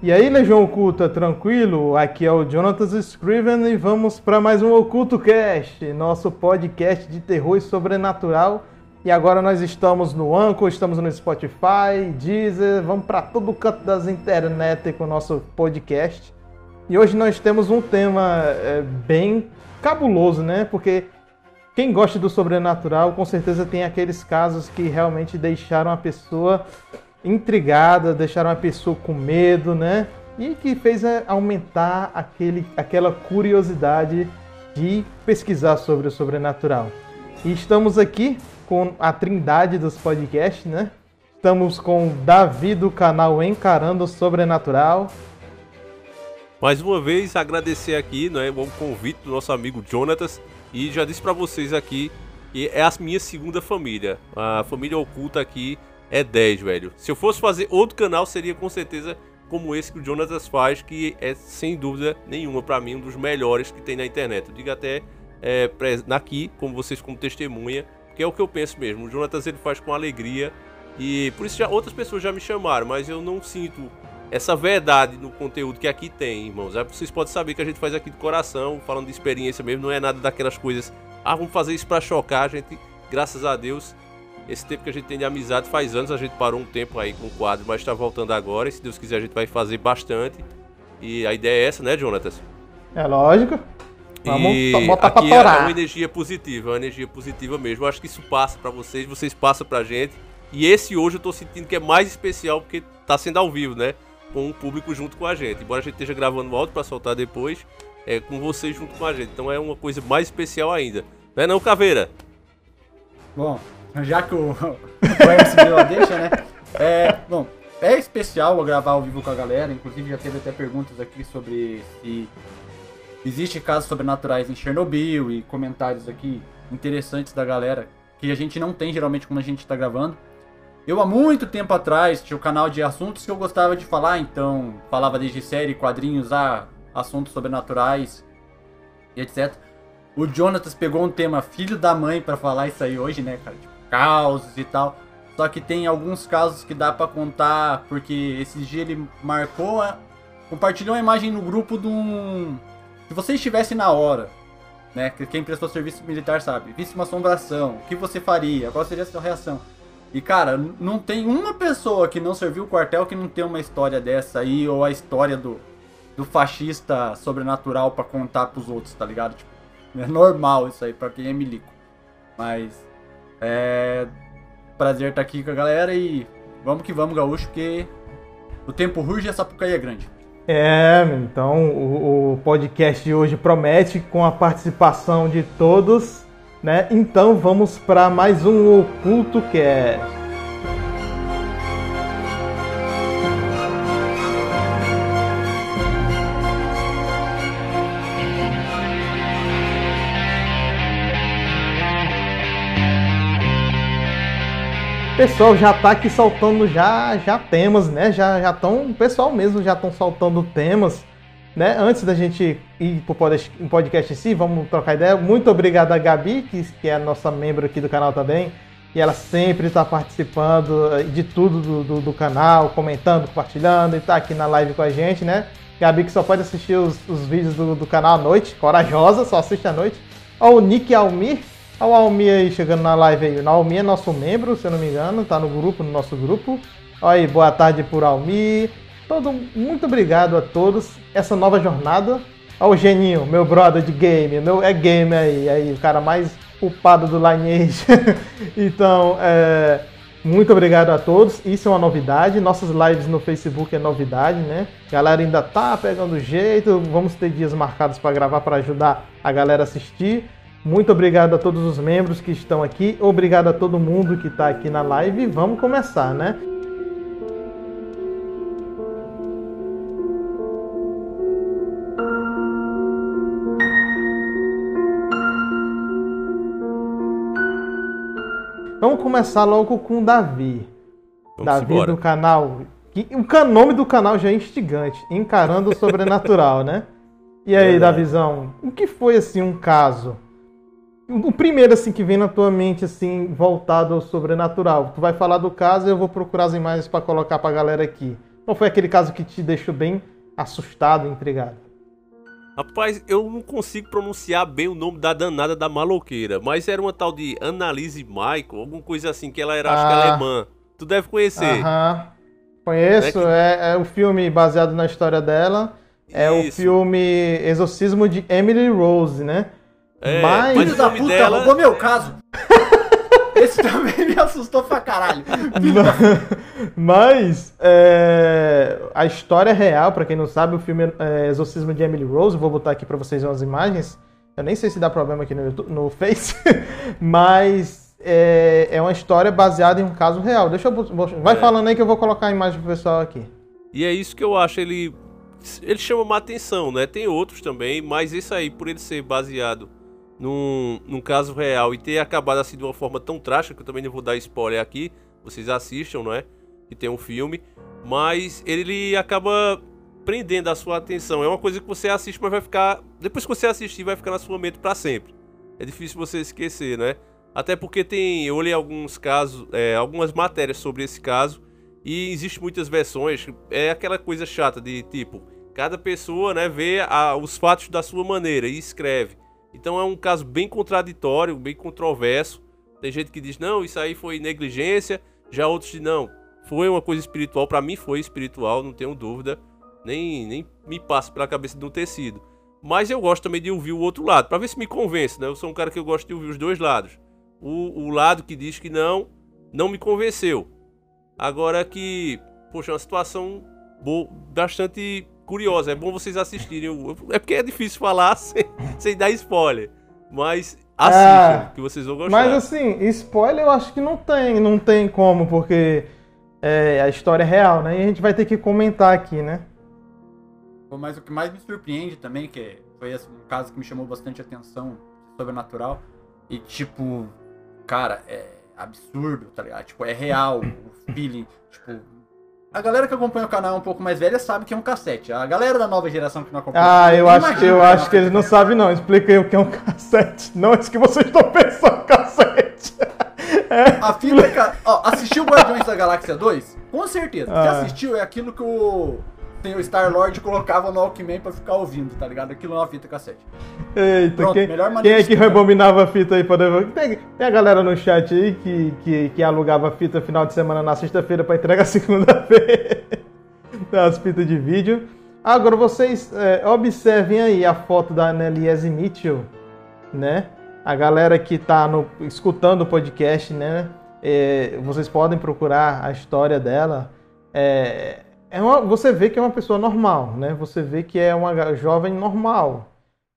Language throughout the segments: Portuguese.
E aí, Legião Oculta, tranquilo? Aqui é o Jonathan Scriven e vamos para mais um Oculto Cast, nosso podcast de terror e sobrenatural. E agora nós estamos no Anchor, estamos no Spotify, Deezer, vamos para todo canto das internet com o nosso podcast. E hoje nós temos um tema é, bem cabuloso, né? Porque quem gosta do sobrenatural com certeza tem aqueles casos que realmente deixaram a pessoa intrigada, deixaram a pessoa com medo, né? E que fez é, aumentar aquele, aquela curiosidade de pesquisar sobre o sobrenatural. E estamos aqui com a trindade dos podcasts, né? Estamos com o Davi do canal Encarando o Sobrenatural. Mais uma vez, agradecer aqui, né, o convite do nosso amigo Jonatas. E já disse para vocês aqui que é a minha segunda família. A família oculta aqui é 10, velho. Se eu fosse fazer outro canal, seria com certeza como esse que o Jonatas faz, que é sem dúvida nenhuma para mim um dos melhores que tem na internet. Eu digo até é, aqui, como vocês como testemunha, que é o que eu penso mesmo. O Jonatas ele faz com alegria e por isso já outras pessoas já me chamaram, mas eu não sinto essa verdade no conteúdo que aqui tem, irmãos. Aí vocês podem saber que a gente faz aqui de coração, falando de experiência mesmo, não é nada daquelas coisas. Ah, vamos fazer isso para chocar, a gente, graças a Deus, esse tempo que a gente tem de amizade faz anos, a gente parou um tempo aí com o quadro, mas está voltando agora. E se Deus quiser, a gente vai fazer bastante. E a ideia é essa, né, Jonatas? É lógico. Vamos e botar aqui pra é uma energia positiva, é uma energia positiva mesmo. Eu acho que isso passa para vocês, vocês passam pra gente. E esse hoje eu tô sentindo que é mais especial porque tá sendo ao vivo, né? com o público junto com a gente. Embora a gente esteja gravando áudio para soltar depois, é com vocês junto com a gente. Então é uma coisa mais especial ainda. Não é não, Caveira? Bom, já que o, o a deixa, né? É, bom, é especial gravar ao vivo com a galera. Inclusive já teve até perguntas aqui sobre se existe casos sobrenaturais em Chernobyl e comentários aqui interessantes da galera que a gente não tem geralmente quando a gente está gravando. Eu há muito tempo atrás tinha o um canal de assuntos que eu gostava de falar, então falava desde série, quadrinhos, a assuntos sobrenaturais e etc. O Jonatas pegou um tema filho da mãe para falar isso aí hoje, né, cara? Tipo, causos e tal. Só que tem alguns casos que dá para contar, porque esses dias ele marcou, compartilhou uma imagem no grupo de um. Se você estivesse na hora, né? Quem prestou serviço militar sabe, visse uma assombração, o que você faria? Qual seria a sua reação? E cara, não tem uma pessoa que não serviu o quartel que não tem uma história dessa aí, ou a história do, do fascista sobrenatural para contar pros outros, tá ligado? Tipo, é normal isso aí pra quem é milico. Mas é prazer estar tá aqui com a galera e vamos que vamos, gaúcho, porque o tempo ruge e essa Sapucaí é grande. É, então o, o podcast de hoje promete com a participação de todos né? Então vamos para mais um Oculto Cast. Pessoal já tá aqui soltando já já temas, né? Já já o pessoal mesmo já estão soltando temas né? Antes da gente ir para o podcast em si, vamos trocar ideia. Muito obrigado a Gabi, que, que é a nossa membro aqui do canal também. E ela sempre está participando eh, de tudo do, do, do, canal, comentando, compartilhando e está aqui na live com a gente, né? Gabi que só pode assistir os, os vídeos do, do, canal à noite, corajosa, só assiste à noite. Olha o Nick Almir, olha o aí chegando na live aí. O Almir é nosso membro, se eu não me engano, tá no grupo, no nosso grupo. Olha aí, boa tarde por Almir. Todo, muito obrigado a todos. Essa nova jornada. Ao Geninho, meu brother de game, meu é game aí, aí o cara mais culpado do Lineage. então, é, muito obrigado a todos. Isso é uma novidade. Nossas lives no Facebook é novidade, né? A galera ainda tá pegando jeito. Vamos ter dias marcados para gravar para ajudar a galera a assistir. Muito obrigado a todos os membros que estão aqui. Obrigado a todo mundo que está aqui na live. Vamos começar, né? Vamos começar logo com Davi. Vamos Davi embora. do canal. O nome do canal já é instigante, Encarando o Sobrenatural, né? E aí, é Davizão, o que foi assim um caso? O primeiro assim que vem na tua mente assim voltado ao sobrenatural. Tu vai falar do caso e eu vou procurar as imagens para colocar para a galera aqui. Qual foi aquele caso que te deixou bem assustado, intrigado? Rapaz, eu não consigo pronunciar bem o nome da danada da maloqueira, mas era uma tal de Annalise Michael, alguma coisa assim, que ela era, acho que Ah. alemã. Tu deve conhecer. Aham. Conheço, é, é o filme baseado na história dela. É o Isso. filme Exorcismo de Emily Rose, né? É, Mas- da puta, dela- roubou meu caso. Esse também me assustou pra caralho. Mas é, a história real, pra quem não sabe, o filme é, Exorcismo de Emily Rose, vou botar aqui pra vocês umas imagens. Eu nem sei se dá problema aqui no, YouTube- no Face, mas é, é uma história baseada em um caso real. Deixa eu vai É. falando aí que eu vou colocar a imagem pro pessoal aqui. E é isso que eu acho, ele ele chama uma atenção, né? Tem outros também, mas esse aí, por ele ser baseado num, num caso real e ter acabado assim de uma forma tão trágica, que eu também não vou dar spoiler aqui, vocês assistam, não é? Que tem um filme, mas ele acaba prendendo a sua atenção. É uma coisa que você assiste, mas vai ficar. Depois que você assistir, vai ficar na sua mente pra sempre. É difícil você esquecer, né? Até porque tem. Eu olhei alguns casos, é, algumas matérias sobre esse caso. E existem muitas versões. É aquela coisa chata de tipo, cada pessoa, né, vê a- os fatos da sua maneira e escreve. Então é um caso bem contraditório, bem controverso. Tem gente que diz, não, isso aí foi negligência. Já outros dizem, não, foi uma coisa espiritual. Pra mim foi espiritual, não tenho dúvida. Nem, nem me passa pela cabeça de não ter sido. Mas eu gosto também de ouvir o outro lado, pra ver se me convence, né? Eu sou um cara que eu gosto de ouvir os dois lados. O, o lado que diz que não, não me convenceu. Agora que, poxa, é uma situação bastante curiosa. É bom vocês assistirem. É porque é difícil falar sem, sem dar spoiler. Mas assistam, Ah, que vocês vão gostar. Mas assim, spoiler eu acho que não tem, não tem como, porque é, a história é real, né? E a gente vai ter que comentar aqui, né? Mas o que mais me surpreende também, que foi esse um caso que me chamou bastante atenção, sobrenatural, e tipo, cara, é absurdo, tá ligado? Tipo, é real o feeling, tipo... A galera que acompanha o canal um pouco mais velha sabe que é um cassete. A galera da nova geração que não acompanha... Ah, eu acho, eu que é acho que eles não sabem não. Explica aí o que é um cassete. Não é isso que vocês estão pensando, cassete. A fita, é ó, assistiu Guardiões da Galáxia 2? Com certeza. Se Ah. assistiu, é aquilo que o, o Star-Lord colocava no Walkman pra ficar ouvindo, tá ligado? Aquilo é uma fita cassete. Eita, Pronto, quem, melhor quem é que rebobinava a fita aí pra devolver? Tem, tem a galera no chat aí que, que, que alugava fita final de semana na sexta-feira pra entregar segunda-feira. As fitas de vídeo. Agora vocês é, observem aí a foto da Anneliese Mitchell, né? A galera que tá no, escutando o podcast, né? É, vocês podem procurar a história dela. É, é uma- você vê que é uma pessoa normal, né? Você vê que é uma jovem normal.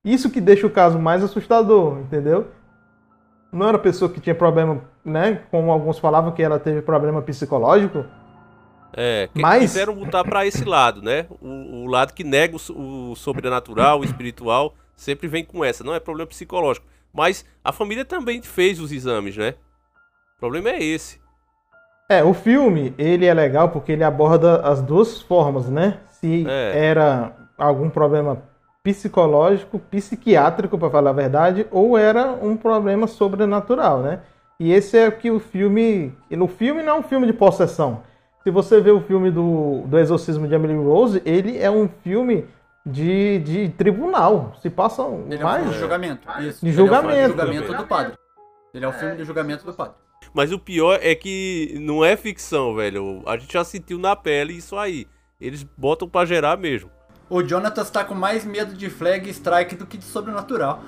Isso que deixa o caso mais assustador, entendeu? Não era pessoa que tinha problema, né? Como alguns falavam que ela teve problema psicológico. É, que Mas- quiseram botar pra esse lado, né? O, o lado que nega o, o sobrenatural, o espiritual, sempre vem com essa. Não é problema psicológico. Mas a família também fez os exames, né? O problema é esse. É, o filme, ele é legal porque ele aborda as duas formas, né? Se É. era algum problema psicológico, psiquiátrico, para falar a verdade, ou era um problema sobrenatural, né? E esse é o que o filme. O filme não é um filme de possessão. Se você vê o filme do, do Exorcismo de Emily Rose, ele é um filme de, de tribunal. Se passa Ele é um mais. filme de julgamento. Isso. De Ele é o filme julgamento. de julgamento do padre. Ele é o filme de julgamento do padre. Mas o pior é que não é ficção, velho. A gente já sentiu na pele isso aí. Eles botam pra gerar mesmo. O Jonathan tá com mais medo de flag strike do que de sobrenatural.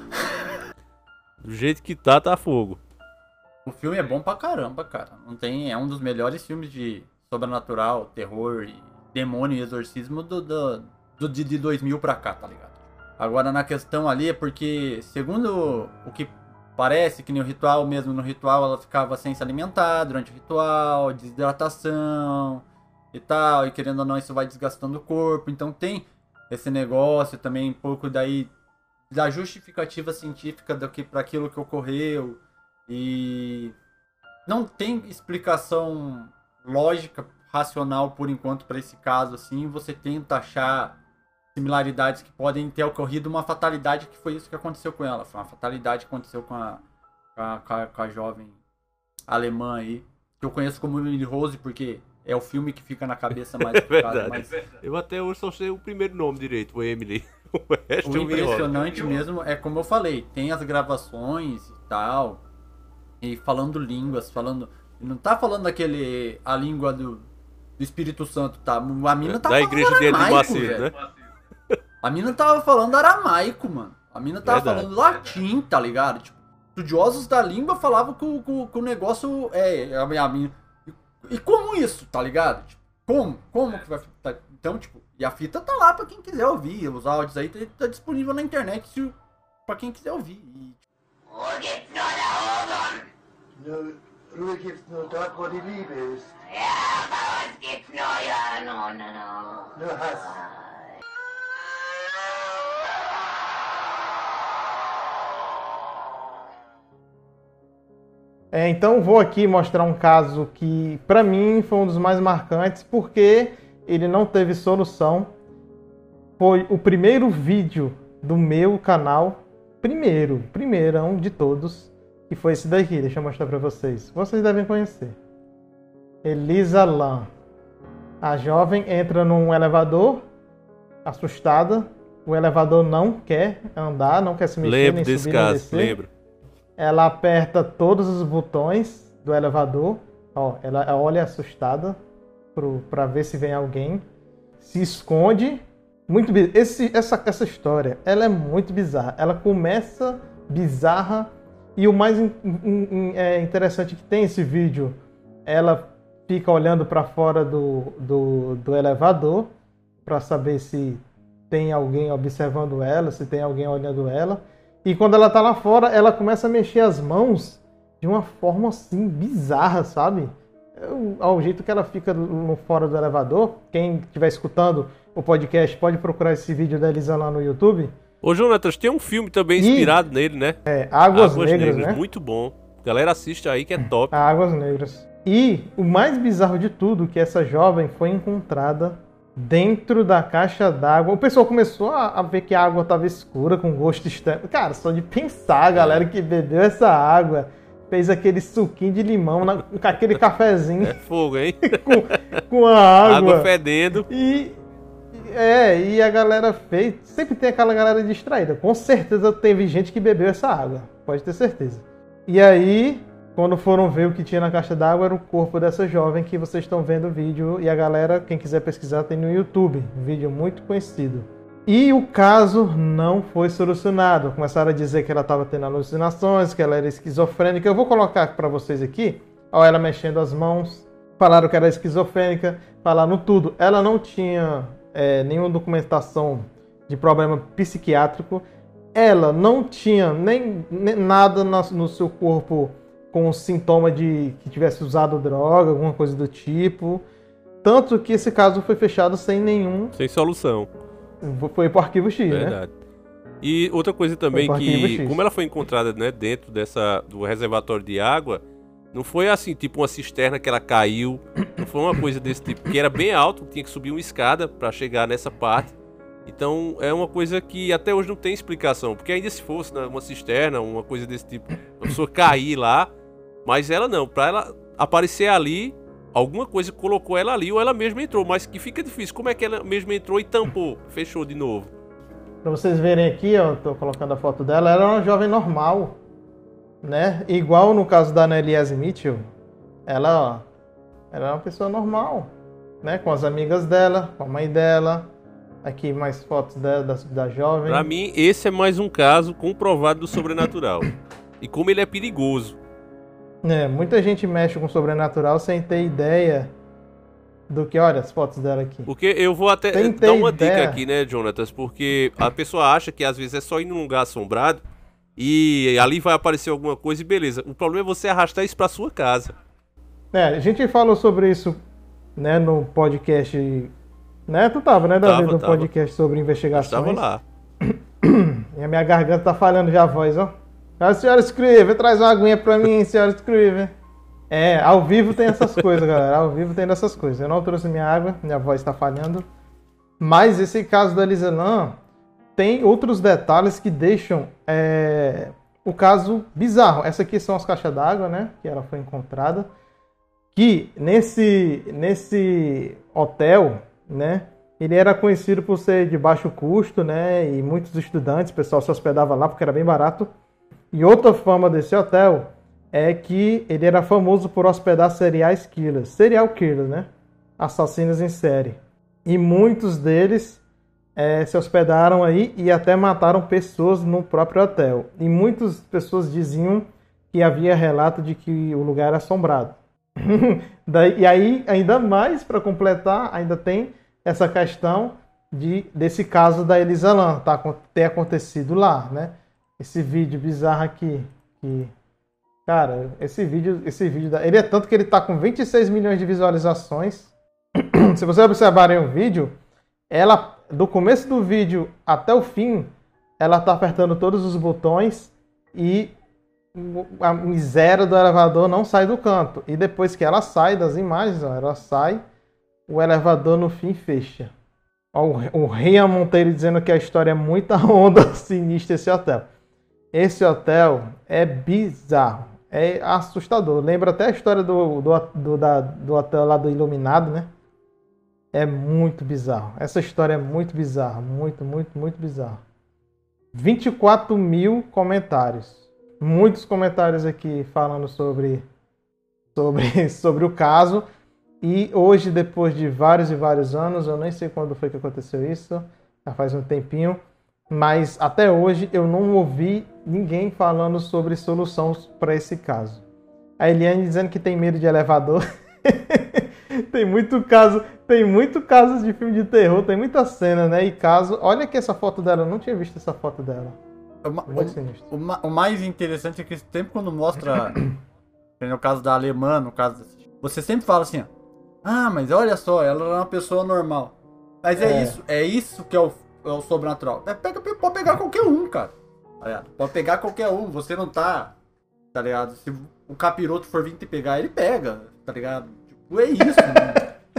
Do jeito que tá, tá fogo. O filme é bom pra caramba, cara. Não tem, é um dos melhores filmes de sobrenatural, terror e demônio e exorcismo do, do, do de, de 2000 pra cá, tá ligado? Agora na questão ali é porque, segundo o que parece, que no ritual mesmo, no ritual ela ficava sem se alimentar durante o ritual, desidratação e tal, e querendo ou não isso vai desgastando o corpo, então tem esse negócio também um pouco daí da justificativa científica do que para aquilo que ocorreu e não tem explicação lógica, racional por enquanto para esse caso assim. Você tenta achar similaridades que podem ter ocorrido uma fatalidade que foi isso que aconteceu com ela. Foi uma fatalidade que aconteceu com a, com a, com a- jovem alemã aí. Que eu conheço como Emily Rose porque é o filme que fica na cabeça mais É verdade. mas Eu até hoje só sei o primeiro nome direito, o Emily. O o enrolo. impressionante mesmo é como eu falei, tem as gravações e tal, e falando línguas, falando. Não tá falando aquele. a língua do, do Espírito Santo, tá? A mina tá Da falando igreja dele de Macedo, né? A mina tava falando aramaico, mano. A mina tava Verdade. falando latim, tá ligado? Tipo, estudiosos da língua falavam que o, que que o negócio é. A, minha- a mina. E, e como isso, tá ligado? Tipo, como? Como que vai. tá- então, tipo, e a fita tá lá pra quem quiser ouvir. Os áudios aí tá, tá disponível na internet se, pra quem quiser ouvir. E, Ruhe gibt's nur dort, wo die Liebe ist. Ja, uns gibt's nur ja, no, no, no. Nur Hass. É, então vou aqui mostrar um caso que pra mim foi um dos mais marcantes porque ele não teve solução. Foi o primeiro vídeo do meu canal, primeiro, primeirão de todos, que foi esse daqui. Deixa eu mostrar pra vocês. Vocês devem conhecer. Elisa Lam. A jovem entra num elevador, assustada. O elevador não quer andar, não quer se mexer, Lembro nem desse subir, nem caso, descer. lembro. Ela aperta todos os botões do elevador. Ó, ela olha assustada pro, pra ver se vem alguém. Se esconde. Muito esse, essa, essa história, ela é muito bizarra. Ela começa bizarra e o mais in- in- in- é, interessante que tem esse vídeo, ela fica olhando para fora do, do, do elevador para saber se tem alguém observando ela, se tem alguém olhando ela. E quando ela tá lá fora, ela começa a mexer as mãos de uma forma assim bizarra, sabe? É Ao jeito que ela fica no fora do elevador. Quem estiver escutando o podcast pode procurar esse vídeo da Elisa lá no YouTube. Ô, Jonatas, tem um filme também inspirado nele, né? É Águas, Negras, né? Muito bom. Galera, assiste aí que é top. Águas Negras. E o mais bizarro de tudo, que essa jovem foi encontrada dentro da caixa d'água. O pessoal começou a, a ver que a água estava escura, com gosto estranho. Cara, só de pensar, a galera que bebeu essa água, fez aquele suquinho de limão, na- com aquele cafezinho É fogo, hein? com, com a água. Água fedendo. E é, e a galera fez. Sempre tem aquela galera distraída. Com certeza teve gente que bebeu essa água. Pode ter certeza. E aí, quando foram ver o que tinha na caixa d'água, era o corpo dessa jovem que vocês estão vendo o vídeo. E a galera, quem quiser pesquisar, tem no YouTube. Um vídeo muito conhecido. E o caso não foi solucionado. Começaram a dizer que ela estava tendo alucinações, que ela era esquizofrênica. Eu vou colocar para vocês aqui, ó, ela mexendo as mãos. Falaram que era esquizofrênica, falaram tudo. Ela não tinha é, nenhuma documentação de problema psiquiátrico. Ela não tinha nem, nem nada na- no seu corpo com sintoma de que tivesse usado droga, alguma coisa do tipo. Tanto que esse caso foi fechado sem nenhum. Sem solução. Foi pro arquivo X, né? Verdade. E outra coisa também que, como ela foi encontrada né, dentro dessa, do reservatório de água, não foi assim, tipo uma cisterna que ela caiu, não foi uma coisa desse tipo, que era bem alto, tinha que subir uma escada para chegar nessa parte. Então é uma coisa que até hoje não tem explicação, porque ainda se fosse né, uma cisterna, uma coisa desse tipo, a pessoa cair lá, mas ela não, para ela aparecer ali, alguma coisa colocou ela ali ou ela mesma entrou, mas que fica difícil. Como é que ela mesma entrou e tampou, fechou de novo? Pra vocês verem aqui, ó, eu tô colocando a foto dela, ela era uma jovem normal, né? Igual no caso da Anneliese Mitchell, ela, ó, era uma pessoa normal, né? Com as amigas dela, com a mãe dela. Aqui mais fotos dela, da, da jovem. Pra mim, esse é mais um caso comprovado do sobrenatural. E como ele é perigoso. É, muita gente mexe com o sobrenatural sem ter ideia do que, olha as fotos dela aqui. Porque eu vou até Sem dar uma ideia. dica aqui, né, Jonatas? Porque a pessoa acha que às vezes é só ir num lugar assombrado e ali vai aparecer alguma coisa e beleza. O problema é você arrastar isso pra sua casa. É, a gente falou sobre isso, né, no podcast, né? Tu tava, né, Davi, Tava, no tava. podcast sobre investigações. Estava lá. E a minha garganta tá falhando já a voz, ó. A senhora escreve, traz uma aguinha pra mim, senhora escreve. É, ao vivo tem essas coisas, galera. Ao vivo tem dessas coisas. Eu não trouxe minha água, minha voz tá falhando. Mas esse caso da Liselan tem outros detalhes que deixam é, o caso bizarro. Essa aqui são as caixas d'água, né? Que ela foi encontrada. que nesse, nesse hotel, né, ele era conhecido por ser de baixo custo, né, e muitos estudantes, o pessoal se hospedava lá porque era bem barato. E outra fama desse hotel é que ele era famoso por hospedar serial killers, serial killers, né, assassinos em série. E muitos deles eh, se hospedaram aí e até mataram pessoas no próprio hotel. E muitas pessoas diziam que havia relato de que o lugar era assombrado. Daí, e aí, ainda mais para completar, ainda tem essa questão de desse caso da Elisa Lam tá, ter acontecido lá, né? Esse vídeo bizarro aqui, que cara, esse vídeo, esse vídeo, da, ele é tanto que ele tá com 26 milhões de visualizações. Se vocês observarem o vídeo, ela do começo do vídeo até o fim, ela tá apertando todos os botões e a miséria do elevador não sai do canto. E depois que ela sai das imagens, ó, ela sai, o elevador no fim fecha. Ó, o Rian Monteiro dizendo que a história é muita onda sinistra esse hotel. Esse hotel é bizarro, é assustador. Lembra até a história do, do, do, da, do hotel lá do Iluminado, né? É muito bizarro. Essa história é muito bizarra. Muito, muito, muito bizarra. 24 mil comentários muitos comentários aqui falando sobre, sobre, sobre o caso. E hoje, depois de vários e vários anos, eu nem sei quando foi que aconteceu isso, já faz um tempinho, mas até hoje eu não ouvi ninguém falando sobre soluções para esse caso. A Eliane dizendo que tem medo de elevador. tem muito caso, tem muito casos de filme de terror, tem muita cena, né? E caso, olha que essa foto dela, eu não tinha visto essa foto dela. O, Muito o- o o mais interessante é que sempre quando mostra, no caso da alemã, no caso, você sempre fala assim, ó, ah, mas olha só, ela era uma pessoa normal. Mas é, É. isso, é isso que é o, é o sobrenatural. É, pega, pode pegar qualquer um, cara. Tá? Pode pegar qualquer um, você não tá, tá ligado? Se o capiroto for vir te pegar, ele pega, tá ligado? Tipo, é isso,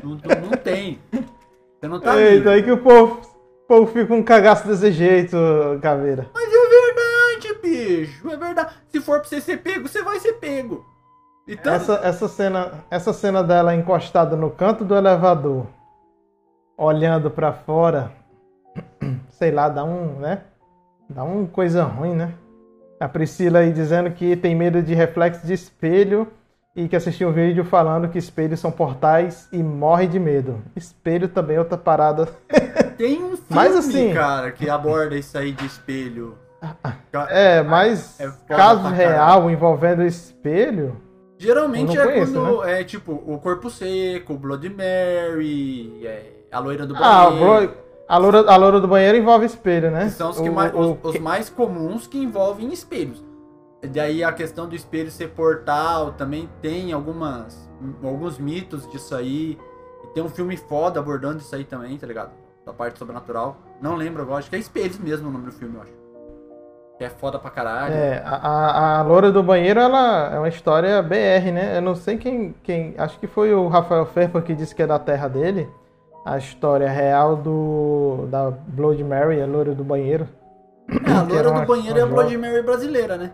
não, não, não- tem. Você não tá Eita, livre. aí que o povo, o povo fica um cagaço desse jeito, caveira. Mas é verdade, bicho. É verdade. Se for pra você ser pego, você vai ser pego. Então, Essa, essa, cena, essa cena dela encostada no canto do elevador, olhando pra fora, sei lá, dá um, né? Dá uma coisa ruim, né? A Priscila aí dizendo que tem medo de reflexo de espelho e que assistiu um vídeo falando que espelhos são portais e morre de medo. Espelho também é outra parada. tem um filme, Mas assim- cara, que aborda isso aí de espelho. Ca- É, mas É caso real envolvendo espelho, Geralmente é conheço, quando é tipo o corpo seco, o Blood Mary, é, a loira do ah, banheiro. bro, a loura, a loura do banheiro envolve espelho, né? são os, O- mais, o- os, os mais comuns que envolvem espelhos. Daí a questão do espelho ser portal também tem algumas alguns mitos disso aí. E tem um filme foda abordando isso aí também, tá ligado? Da parte sobrenatural. Não lembro agora, acho que é Espelhos mesmo o nome do filme, eu acho. Que é foda pra caralho. É, a, a, a Loura do Banheiro, ela é uma história BR, né? Eu não sei quem, quem. Acho que foi o Rafael Ferpa que disse que é da terra dele. A história real do da Blood Mary, a Loura do Banheiro. É, a loira era do uma- banheiro é a uma Blood. Mary brasileira, né?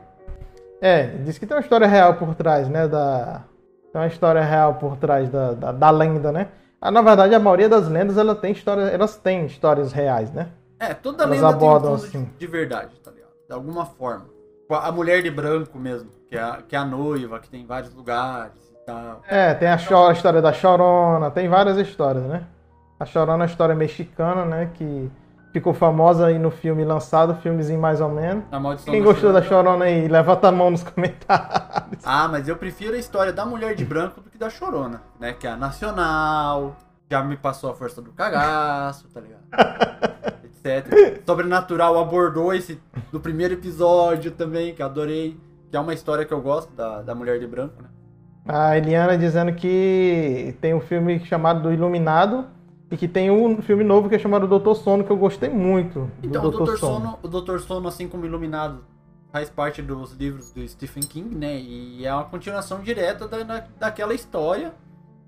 É, diz que tem uma história real por trás, né? Da, tem uma história real por trás da, da, da lenda, né? Ah, na verdade, a maioria das lendas ela tem história, elas têm histórias reais, né? É, toda Elas lenda tem um abordam fundo de, assim. de verdade, tá ligado? De alguma forma. A mulher de branco mesmo, que é a, que é a noiva, que tem em vários lugares e tal. É, tem a, a história da Chorona, tem várias histórias, né? A Chorona é uma história mexicana, né? Que ficou famosa aí no filme lançado, filmezinho mais ou menos. Quem gostou da Chorona. Aí, levanta a mão nos comentários. Ah, mas eu prefiro a história da mulher de branco do que da Chorona, né? Que é a nacional, já me passou a força do cagaço, tá ligado? Etc. Sobrenatural abordou esse do primeiro episódio também, que eu adorei. Que é uma história que eu gosto da, da mulher de branco, né? A Eliana dizendo que tem um filme chamado Do Iluminado e que tem um filme novo que é chamado Doutor Sono, que eu gostei muito. do Então, o Doutor Dr. Sono, o Dr. Sono, assim como Iluminado, faz parte dos livros do Stephen King, né? E é uma continuação direta da, da- daquela história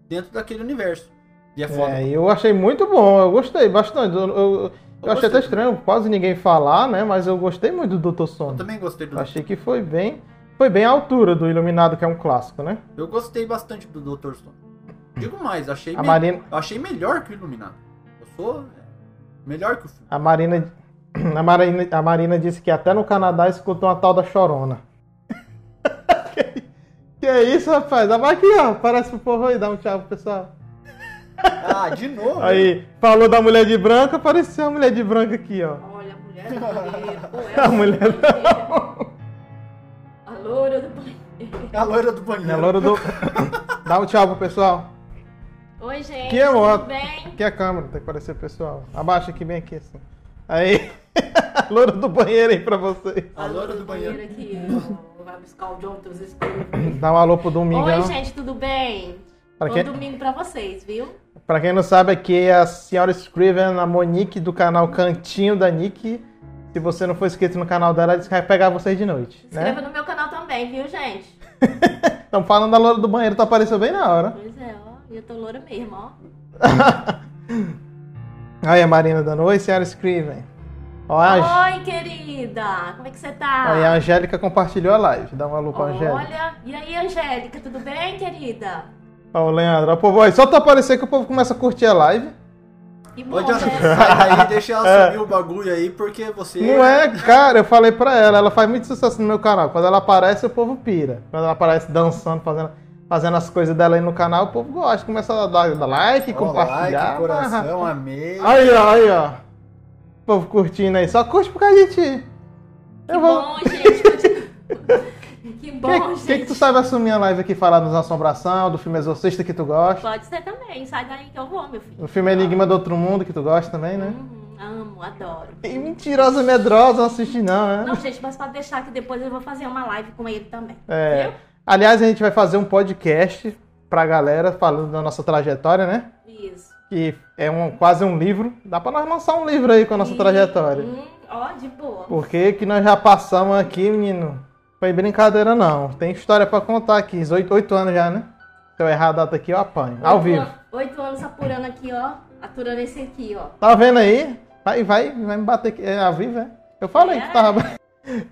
dentro daquele universo. E é foda. É, eu achei muito bom, eu gostei bastante. Eu, eu- eu Eu achei até estranho quase ninguém falar, né? Mas eu gostei muito do Doutor Sono. Eu também gostei do achei que foi bem. Foi bem à altura do Iluminado, que é um clássico, né? Eu gostei bastante do Dr. Stone. Digo mais, achei, A me- Marina, eu achei melhor que o Iluminado. Eu sou é, melhor que o filme. a Marina, a Marina, a Marina disse que até no Canadá escutou uma tal da chorona. que, que é isso, rapaz? Mas aqui, ó. Parece pro povo aí, dá um tchau pro pessoal. Ah, de novo? Aí, falou da mulher de branca, apareceu a mulher de branca aqui, ó. Olha, a mulher do banheiro. Pô, A mulher A loura do banheiro. A loira do banheiro. A loura do. Dá um tchau pro pessoal. Oi, gente. Que amor. Tudo bem? Aqui é a câmera, tem que aparecer o pessoal. Abaixa aqui, bem aqui, assim. Aí, a loura do banheiro aí pra vocês. A loira do banheiro. aqui. ó, Vai buscar o John dos escuros. Dá um alô pro Domingão. Oi, gente, tudo bem? Pra Bom quem, domingo pra vocês, viu? pra quem não sabe, aqui é a senhora Scriven, a Monique do canal Cantinho da Nick. Se você não for inscrito no canal dela, ela vai pegar vocês de noite. Se inscreva Né? no meu canal também, viu, gente? Então, falando da loura do banheiro, tu apareceu bem na hora. Pois é, ó. E eu tô loura mesmo, ó. Aí a Marina dando oi, senhora Scriven. Ó, a, Oi, querida. Como é que você tá? aí a Angélica compartilhou a live. Dá um alô pra Angélica. Olha, e aí, Angélica, tudo bem, querida? Ó, o Leandro. Ó, povo, aí, só tu aparecer que o povo começa a curtir a live. Que bom, Ô, né? sai daí, deixa ela subir o bagulho aí, porque você. Não é, cara, eu falei pra ela, ela faz muito sucesso no meu canal. Quando ela aparece, o povo pira. Quando ela aparece dançando, fazendo, fazendo as coisas dela aí no canal, o povo gosta. Começa a dar, dar like, Ó, compartilhar. like, coração, amei. Aí, ó, aí, ó. O povo curtindo aí. Só curte por causa de ti. Que Eu vou. bom, gente. Que bom, Que, gente. que, que tu sabe assumir a live aqui e falar dos Assombração, do filme Exorcista que tu gosta? Pode ser também. Sai daí que eu vou, meu filho. Do filme Enigma do Outro Mundo que tu gosta também, né? Uhum, amo, adoro. E mentirosa medrosa, não assiste não, né? Não, gente, mas pode deixar que depois eu vou fazer uma live com ele também. É. Viu? Aliás, a gente vai fazer um podcast pra galera falando da nossa trajetória, né? Isso. Que é um, quase um livro. Dá pra nós lançar um livro aí com a nossa E- trajetória. Hum, ó, de boa. Porque que nós já passamos aqui, menino. Foi brincadeira não. Tem história pra contar aqui. Oito, anos já, né? Se eu errar a data aqui, eu apanho. Ao Oito vivo. an- Oito anos apurando aqui, ó. Aturando esse aqui, ó. Tá vendo aí? Vai, vai, vai me bater aqui. É ao vivo, é? Eu falei que tava.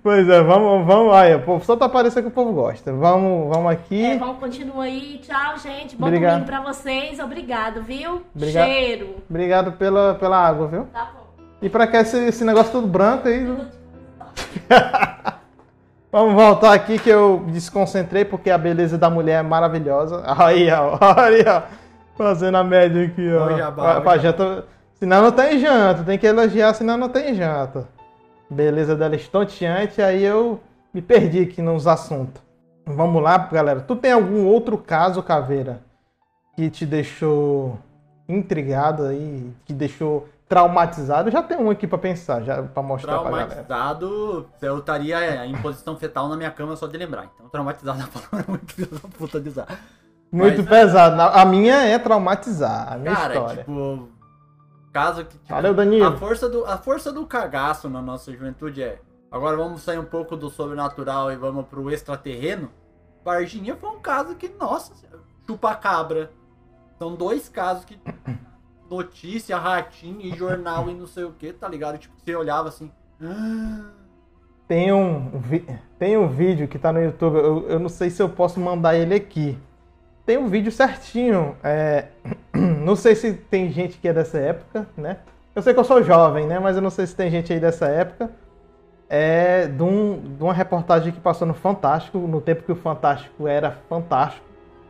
Pois é, vamos, vamos. Aí, o povo só tá parecendo que o povo gosta. Vamos, vamos aqui. É, vamos continuar aí. Tchau, gente. Bom Obrigado. domingo pra vocês. Obrigado, viu? Obrigado. Cheiro. Obrigado pela, pela água, viu? Tá bom. E pra que esse, esse negócio tudo branco aí? Vamos voltar aqui que eu desconcentrei porque a beleza da mulher é maravilhosa. Aí, ó, aí, ó. Fazendo a média aqui, ó. Jabá, Pra- pra janta. Senão não tem janta. Tem que elogiar, senão não tem janta. Beleza dela estonteante, aí eu me perdi aqui nos assuntos. Vamos lá, galera. Tu tem algum outro caso, Caveira, que te deixou intrigado aí, que deixou traumatizado? Eu já tenho um aqui pra pensar, já para mostrar pra galera. Traumatizado, eu estaria em posição fetal na minha cama só de lembrar. Então, traumatizado é uma palavra muito puta de usar. Muito Mas- pesado. A a minha é traumatizar, a minha Cara, história. tipo, caso que. Valeu, Danilo. A força, do, a força do cagaço na nossa juventude é. Agora vamos sair um pouco do sobrenatural e vamos pro extraterreno. Varginha foi um caso que, nossa, chupa-cabra. São dois casos que. Notícia, ratinho e jornal e não sei o que, tá ligado? Tipo, você olhava assim. "Ah". Tem um, tem um vídeo que tá no YouTube, eu, eu não sei se eu posso mandar ele aqui. Tem um vídeo certinho. é, não sei se tem gente que é dessa época, né? Eu sei que eu sou jovem, né? Mas eu não sei se tem gente aí dessa época. É de, um- de uma reportagem que passou no Fantástico, no tempo que o Fantástico era fantástico.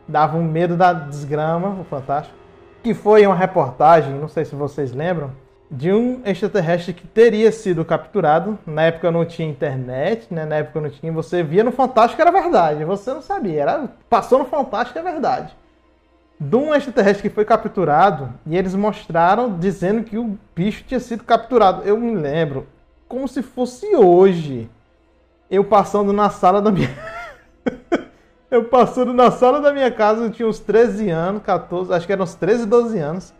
Dava um medo da desgrama, o Fantástico. Que foi uma reportagem, não sei se vocês lembram, de um extraterrestre que teria sido capturado. Na época não tinha internet, né? Na época não tinha. Você via no Fantástico era verdade. Você não sabia. Era, passou no Fantástico é verdade. De um extraterrestre que foi capturado e eles mostraram dizendo que o bicho tinha sido capturado. Eu me lembro como se fosse hoje. Eu passando na sala da minha. eu passando na sala da minha casa, eu tinha uns 13 anos, 14, acho que eram uns 13, 12 anos.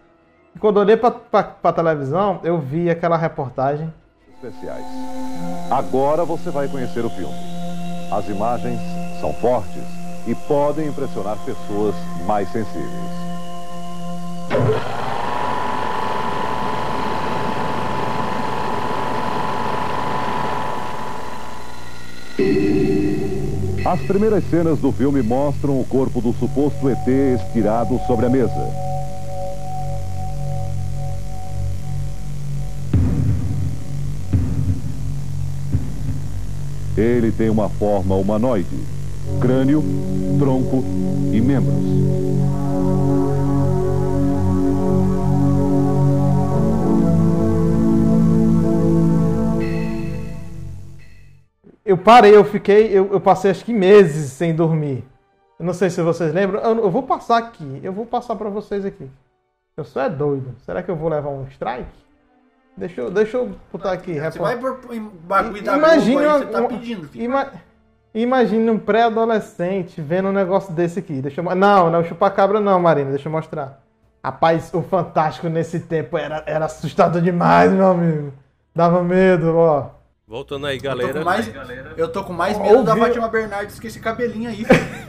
E quando olhei pra televisão, eu vi aquela reportagem. especiais. Agora você vai conhecer o filme. As imagens são fortes e podem impressionar pessoas mais sensíveis. As primeiras cenas do filme mostram o corpo do suposto ET estirado sobre a mesa. Ele tem uma forma humanoide: crânio, tronco e membros. Eu parei, eu fiquei, eu, eu passei acho que meses sem dormir. Eu não sei se vocês lembram. Eu, eu vou passar aqui, eu vou passar pra vocês aqui. Eu sou é doido. Será que eu vou levar um strike? Deixa eu, deixa eu botar aqui. Você repor- vai por bagulho da Imagina Globo aí, você tá um- pedindo. Ima... Imagine um pré-adolescente vendo um negócio desse aqui. Deixa eu... Não, não é o chupacabra não, Marina. Deixa eu mostrar. Rapaz, o Fantástico nesse tempo era, era assustador demais, meu amigo. Dava medo, ó. Voltando aí, Eu tô galera. com mais, eu tô com mais medo da Ouviu? Fátima Bernardes que esse cabelinho aí, filho.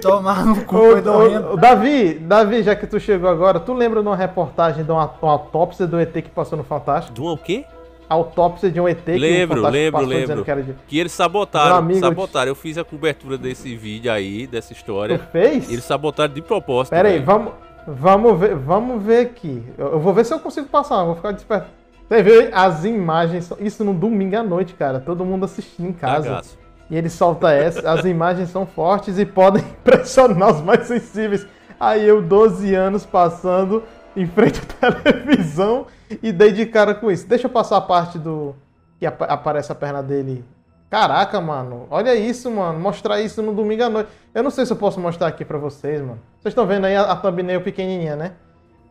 Tomar no cu, ô, ô, Davi, Davi, já que tu chegou agora, tu lembra de uma reportagem de uma, uma autópsia do ET que passou no Fantástico? Do o quê? Autópsia de um ET que o Lembro, Fantástico lembro, passou lembro. dizendo que era de... Que eles sabotaram, amigo, sabotaram. Eu fiz a cobertura desse vídeo aí, dessa Tu história. fez? Eles sabotaram de propósito. Pera aí, vamos, vamos, ver, vamos ver aqui. Eu, eu vou ver se eu consigo passar, eu vou ficar desperto. Você vê as imagens, isso no domingo à noite, cara. Todo mundo assistindo em casa. Cagaço. E ele solta essa, as imagens são fortes e podem impressionar os mais sensíveis. Aí eu, 12 anos, passando em frente à televisão e dei de cara com isso. Deixa eu passar a parte do. que apa- aparece a perna dele. Caraca, mano, olha isso, mano. Mostrar isso no domingo à noite. Eu não sei se eu posso mostrar aqui pra vocês, mano. Vocês estão vendo aí a, a thumbnail pequenininha, né?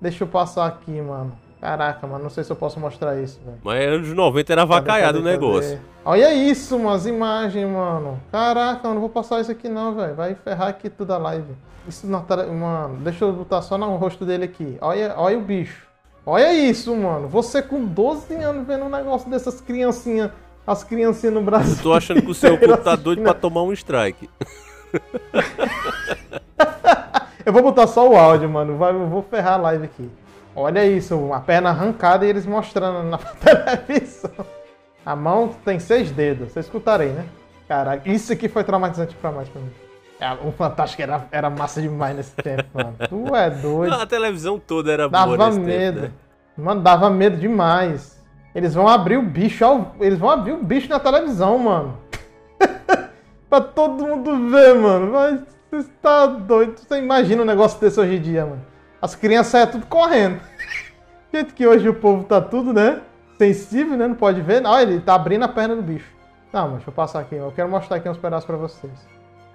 Deixa eu passar aqui, mano. Caraca, mano, não sei se eu posso mostrar isso, velho. Mas anos 90 era Cadê, avacaiado o cadê, cadê? negócio. Olha isso, mano, as imagens, mano. Caraca, eu não vou passar isso aqui não, velho. Vai ferrar aqui tudo a live. Isso na tele... Mano, deixa eu botar só no rosto dele aqui. Olha, olha o bicho. Olha isso, mano. Você com 12 anos vendo um negócio dessas criancinhas. As criancinhas no Brasil. Tô achando que o seu corpo tá doido pra tomar um strike. Eu vou botar só o áudio, mano. Vai, eu vou ferrar a live aqui. Olha isso, uma perna arrancada e eles mostrando na televisão. A mão tem seis dedos. Vocês escutarem, né? Caraca, isso aqui foi traumatizante pra mais pra mim. É, O Fantástico era, era massa demais nesse tempo, mano. Tu é doido. A televisão toda era boa Dava nesse medo. tempo, né? Mano, dava medo demais. Eles vão abrir o bicho ao... Eles vão abrir o bicho na televisão, mano. pra todo mundo ver, mano. Mas você tá doido. Você imagina um negócio desse hoje em dia, mano. As crianças saem tudo correndo. Do jeito que hoje o povo tá tudo, né? Sensível, né? Não pode ver. Olha, ele tá abrindo a perna do bicho. Não, mas deixa eu passar aqui. Eu quero mostrar aqui uns pedaços pra vocês.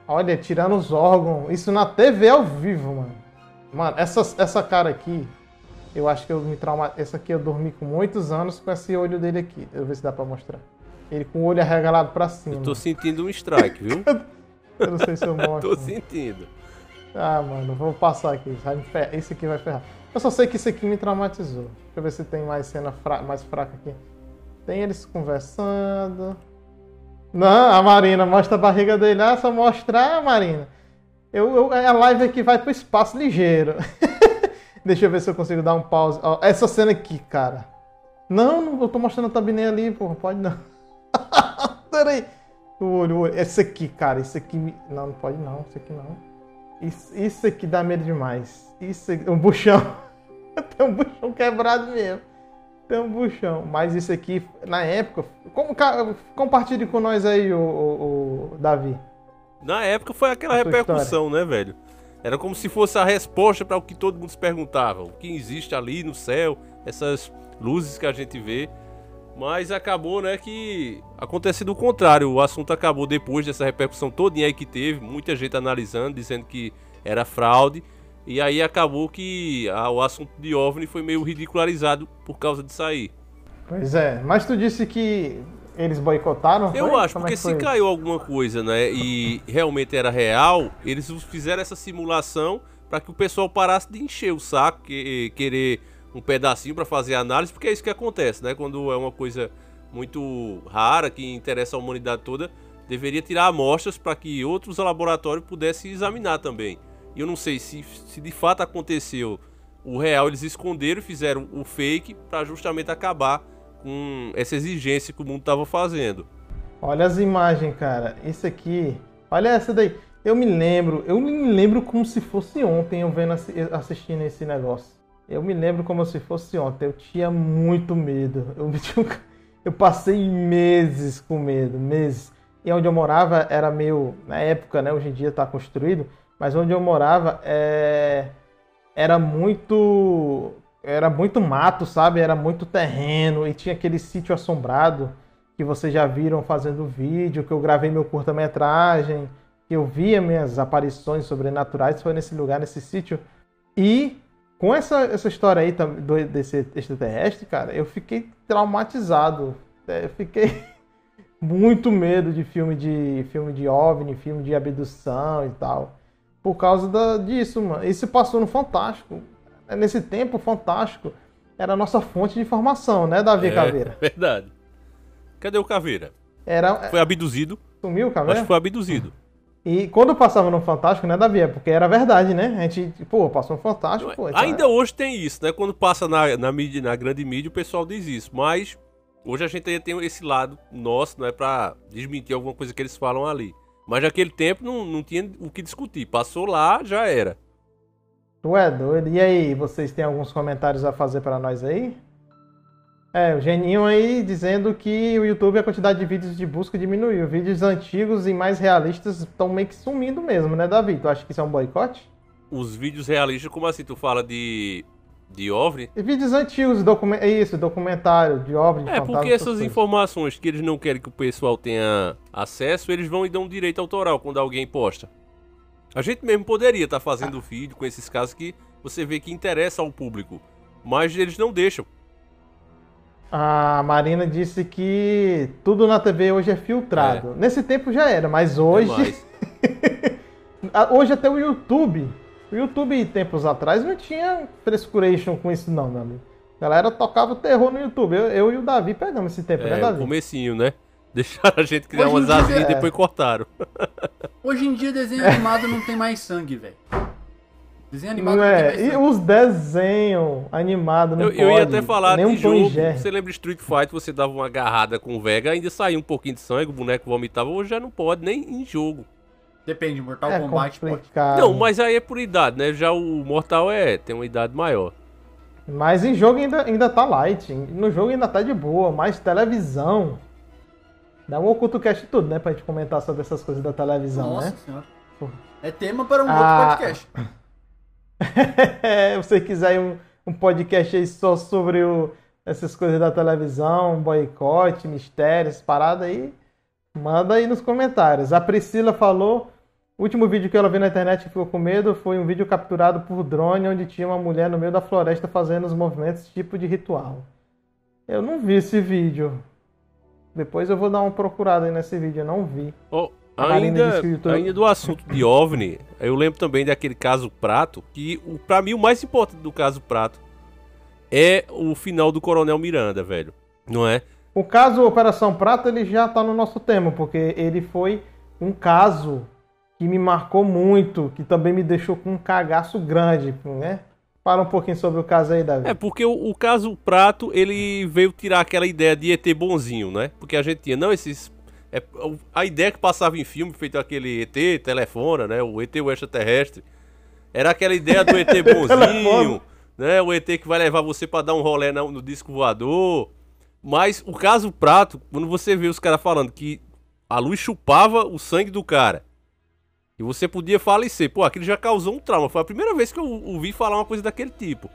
Olha, tirando os órgãos. Isso na TV ao vivo, mano. Mano, essa, essa cara aqui, eu acho que eu me trauma. Essa aqui eu dormi com muitos anos com esse olho dele aqui. Deixa eu ver se dá pra mostrar. Ele com o olho arregalado pra cima. Tô sentindo um strike, viu? Eu não sei se eu mostro. Tô sentindo. Ah, mano, vou passar aqui. Esse aqui vai ferrar. Eu só sei que esse aqui me traumatizou. Deixa eu ver se tem mais cena fra- mais fraca aqui. Tem eles conversando. Não, a Marina, mostra a barriga dele. Ah, só mostrar, Marina. Eu, eu- a live aqui vai pro espaço ligeiro. Deixa eu ver se eu consigo dar um pause. Ó, essa cena aqui, cara. Não, não, eu tô mostrando a thumbnail ali, porra. Pode não. Peraí. O olho, o olho. Esse aqui, cara. Esse aqui. Não, não pode não. Esse aqui não. Isso, isso aqui dá medo demais. Isso aqui, um buchão. Tem um buchão quebrado mesmo. Tem um buchão. Mas isso aqui, na época. Como, compartilhe com nós aí, o, o, o Davi. Na época foi aquela repercussão, né, velho? Era como se fosse a resposta para o que todo mundo se perguntava. O que existe ali no céu, essas luzes que a gente vê. Mas acabou, né, que acontecendo o contrário. O assunto acabou depois dessa repercussão todinha aí que teve. Muita gente analisando, dizendo que era fraude. E aí acabou que ah, o assunto de OVNI foi meio ridicularizado por causa disso aí. Pois é. Mas tu disse que eles boicotaram? Eu foi? acho, Como é porque que se foi? caiu alguma coisa, né, e realmente era real, eles fizeram essa simulação para que o pessoal parasse de encher o saco, que- querer um pedacinho para fazer análise, porque é isso que acontece, né? Quando é uma coisa muito rara que interessa a humanidade toda, deveria tirar amostras para que outros laboratórios pudessem examinar também. E eu não sei se, se de fato aconteceu o real, eles esconderam e fizeram o fake para justamente acabar com essa exigência que o mundo estava fazendo. Olha as imagens, cara. Isso aqui Olha essa daí. Eu me lembro, eu me lembro como se fosse ontem eu vendo assi- assistindo esse negócio. Eu me lembro como se fosse ontem. Eu tinha muito medo. Eu, eu passei meses com medo, meses. E onde eu morava era meio. Na época, né? Hoje em dia tá construído. Mas onde eu morava é, era muito. Era muito mato, sabe? Era muito terreno. E tinha aquele sítio assombrado que vocês já viram fazendo vídeo, que eu gravei meu curta-metragem, que eu via minhas aparições sobrenaturais, foi nesse lugar, nesse sítio. E com essa, essa história aí do, desse extraterrestre, cara, eu fiquei traumatizado. É, Eu fiquei muito medo de filme de filme de OVNI, filme de abdução e tal. Por causa da, disso, mano. Isso passou no Fantástico. Nesse tempo, o Fantástico era a nossa fonte de informação, né, Davi Caveira? É, verdade. Cadê o Caveira? Era, Foi abduzido. sumiu o Acho Caveira? que foi abduzido. E quando passava no Fantástico, né, Davi? É porque era verdade, né? A gente, pô, passou no Fantástico, pô. Ainda hoje tem isso, né? Quando passa na, na, mídia, na grande mídia, o pessoal diz isso. Mas hoje a gente ainda tem esse lado nosso, não é pra desmentir alguma coisa que eles falam ali. Mas naquele tempo não, não tinha o que discutir. Passou lá, já era. Tu é doido. E aí, vocês têm alguns comentários a fazer pra nós aí? É, o Geninho aí dizendo que o YouTube a quantidade de vídeos de busca diminuiu. Vídeos antigos e mais realistas estão meio que sumindo mesmo, né, Davi? Tu acha que isso é um boicote? Os vídeos realistas, como assim? Tu fala de. de OVNI? E vídeos antigos, document... isso, documentário de obra de É, fantasma, porque essas informações que eles não querem que o pessoal tenha acesso, eles vão e dão direito autoral quando alguém posta. A gente mesmo poderia estar fazendo vídeo com esses casos que você vê que interessa ao público, mas eles não deixam. A Marina disse que tudo na TV hoje é filtrado. Nesse tempo já era, mas hoje. Mas, Ah, Hoje até o YouTube. O YouTube, tempos atrás, não tinha frescuration com isso, não, meu amigo. A galera tocava o terror no YouTube. Eu, eu e o Davi pegamos esse tempo, né, é, o Davi? comecinho, né? Deixaram a gente criar Hoje em umas dia, asinhas e é. depois cortaram. Hoje em dia, desenho animado não tem mais sangue, velho. Desenho animado Não é? mais E os desenhos animados não Eu, eu ia pode, até falar nem de um jogo. Você lembra de Street Fighter, você dava uma agarrada com o Vega, ainda saía um pouquinho de sangue, o boneco vomitava. Hoje já não pode, nem em jogo. Depende, Mortal É Kombat pode. complicado. Não, mas aí é por idade, né? Já o Mortal é, tem uma idade maior. Mas em jogo ainda, ainda tá light. No jogo ainda tá de boa. Mas televisão. Dá um oculto cast tudo, né? Pra gente comentar sobre essas coisas da televisão, Nossa né? senhora. Porra. É tema para um Ah. outro podcast. Você quiser um, um podcast aí só sobre o- essas coisas da televisão, boicote, mistérios, parada aí, manda aí nos comentários. A Priscila falou, o último vídeo que ela viu na internet que ficou com medo foi um vídeo capturado por drone onde tinha uma mulher no meio da floresta fazendo os movimentos tipo de ritual. Eu não vi esse vídeo. Depois eu vou dar uma procurada aí nesse vídeo, eu não vi. Marina ainda, o YouTube- ainda do assunto de OVNI, eu lembro também daquele caso Prato, que o, pra mim o mais importante do caso Prato é o final do Coronel Miranda, velho. Não é? O caso Operação Prata ele já tá no nosso tema, porque ele foi um caso que me marcou muito, que também me deixou com um cagaço grande, né? Fala um pouquinho sobre o caso aí, Davi. É, porque o, o caso Prato, ele veio tirar aquela ideia de ET bonzinho, né? Porque a gente tinha, não, esses... é, a ideia que passava em filme, feito aquele ET, telefona, né? O ET, o extraterrestre. Era aquela ideia do ET bonzinho, né? O ET que vai levar você pra dar um rolê no, no disco voador. Mas o caso Prato, quando você vê os caras falando que a luz chupava o sangue do cara. E você podia falecer. Pô, aquilo já causou um trauma. Foi a primeira vez que eu ouvi falar uma coisa daquele tipo.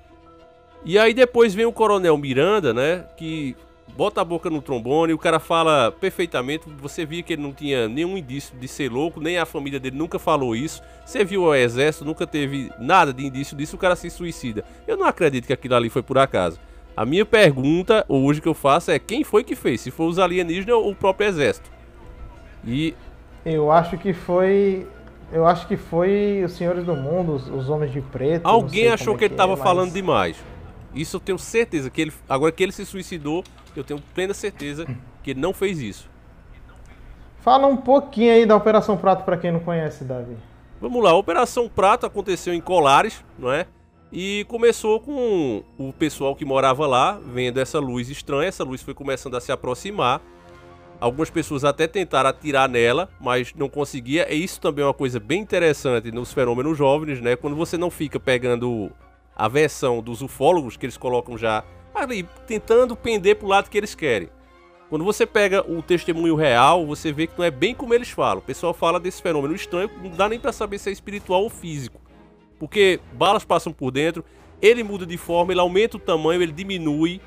E aí depois vem o Coronel Miranda, né? Que bota a boca no trombone, o cara fala perfeitamente. Você via que ele não tinha nenhum indício de ser louco, nem a família dele nunca falou isso. Você viu o exército, nunca teve nada de indício disso, o cara se suicida. Eu não acredito que aquilo ali foi por acaso. A minha pergunta hoje que eu faço é quem foi que fez? Se foi os alienígenas ou o próprio exército? E Eu acho que foi. Eu acho que foi os senhores do mundo, os, os homens de preto. Alguém achou como é que ele é, tava mas- falando demais. Isso eu tenho certeza que ele. Agora que ele se suicidou, eu tenho plena certeza que ele não fez isso. Fala um pouquinho aí da Operação Prato pra quem não conhece, Davi. Vamos lá, a Operação Prato aconteceu em Colares, não é? E começou com o pessoal que morava lá, vendo essa luz estranha, essa luz foi começando a se aproximar. Algumas pessoas até tentaram atirar nela, mas não conseguia. E isso também é uma coisa bem interessante nos fenômenos jovens, né? Quando você não fica pegando a versão dos ufólogos, que eles colocam já ali, tentando pender pro lado que eles querem. Quando você pega o testemunho real, você vê que não é bem como eles falam. O pessoal fala desse fenômeno estranho, não dá nem para saber se é espiritual ou físico. Porque balas passam por dentro, ele muda de forma, ele aumenta o tamanho, ele diminui.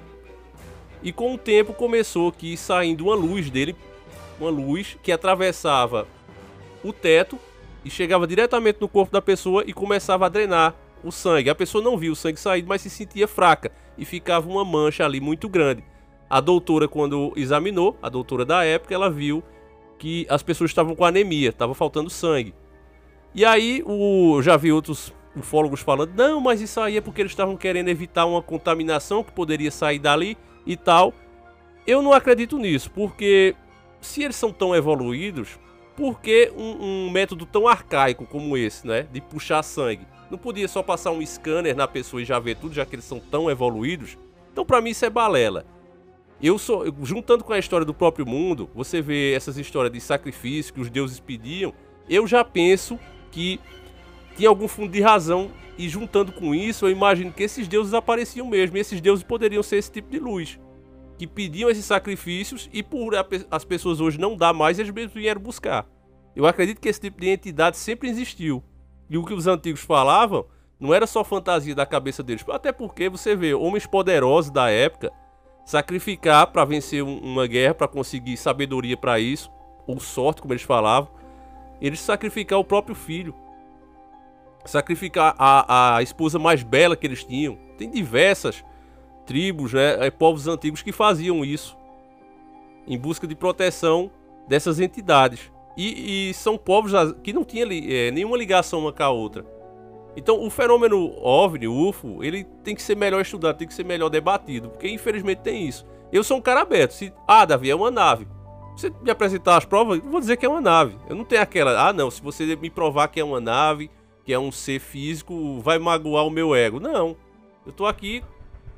E com o tempo começou aqui saindo uma luz dele, uma luz que atravessava o teto e chegava diretamente no corpo da pessoa e começava a drenar o sangue. A pessoa não viu o sangue sair, mas se sentia fraca e ficava uma mancha ali muito grande. A doutora, quando examinou, a doutora da época, ela viu que as pessoas estavam com anemia, estava faltando sangue. E aí, o, já vi outros ufólogos falando: não, mas isso aí é porque eles estavam querendo evitar uma contaminação que poderia sair dali e tal. Eu não acredito nisso, porque se eles são tão evoluídos, por que um, um método tão arcaico como esse, né? De puxar sangue? Não podia só passar um scanner na pessoa e já ver tudo, já que eles são tão evoluídos? Então, para mim, isso é balela. Eu sou, juntando com a história do próprio mundo, você vê essas histórias de sacrifício que os deuses pediam, eu já penso que tinha algum fundo de razão e juntando com isso, eu imagino que esses deuses apareciam mesmo, e esses deuses poderiam ser esse tipo de luz, que pediam esses sacrifícios e por as pessoas hoje não dar mais, eles mesmos vieram buscar. Eu acredito que esse tipo de entidade sempre existiu. E o que os antigos falavam não era só fantasia da cabeça deles, até porque você vê homens poderosos da época sacrificar para vencer uma guerra, para conseguir sabedoria para isso, ou sorte, como eles falavam. Eles sacrificar o próprio filho, sacrificar a, a esposa mais bela que eles tinham. Tem diversas tribos, né, povos antigos que faziam isso em busca de proteção dessas entidades. E, e são povos que não tinham é, nenhuma ligação uma com a outra. Então, o fenômeno OVNI, UFO, ele tem que ser melhor estudado, tem que ser melhor debatido, porque infelizmente tem isso. Eu sou um cara aberto. Se, ah, Davi, é uma nave. Você me apresentar as provas, eu vou dizer que é uma nave. Eu não tenho aquela, ah, não, se você me provar que é uma nave, que é um ser físico, vai magoar o meu ego. Não. Eu tô aqui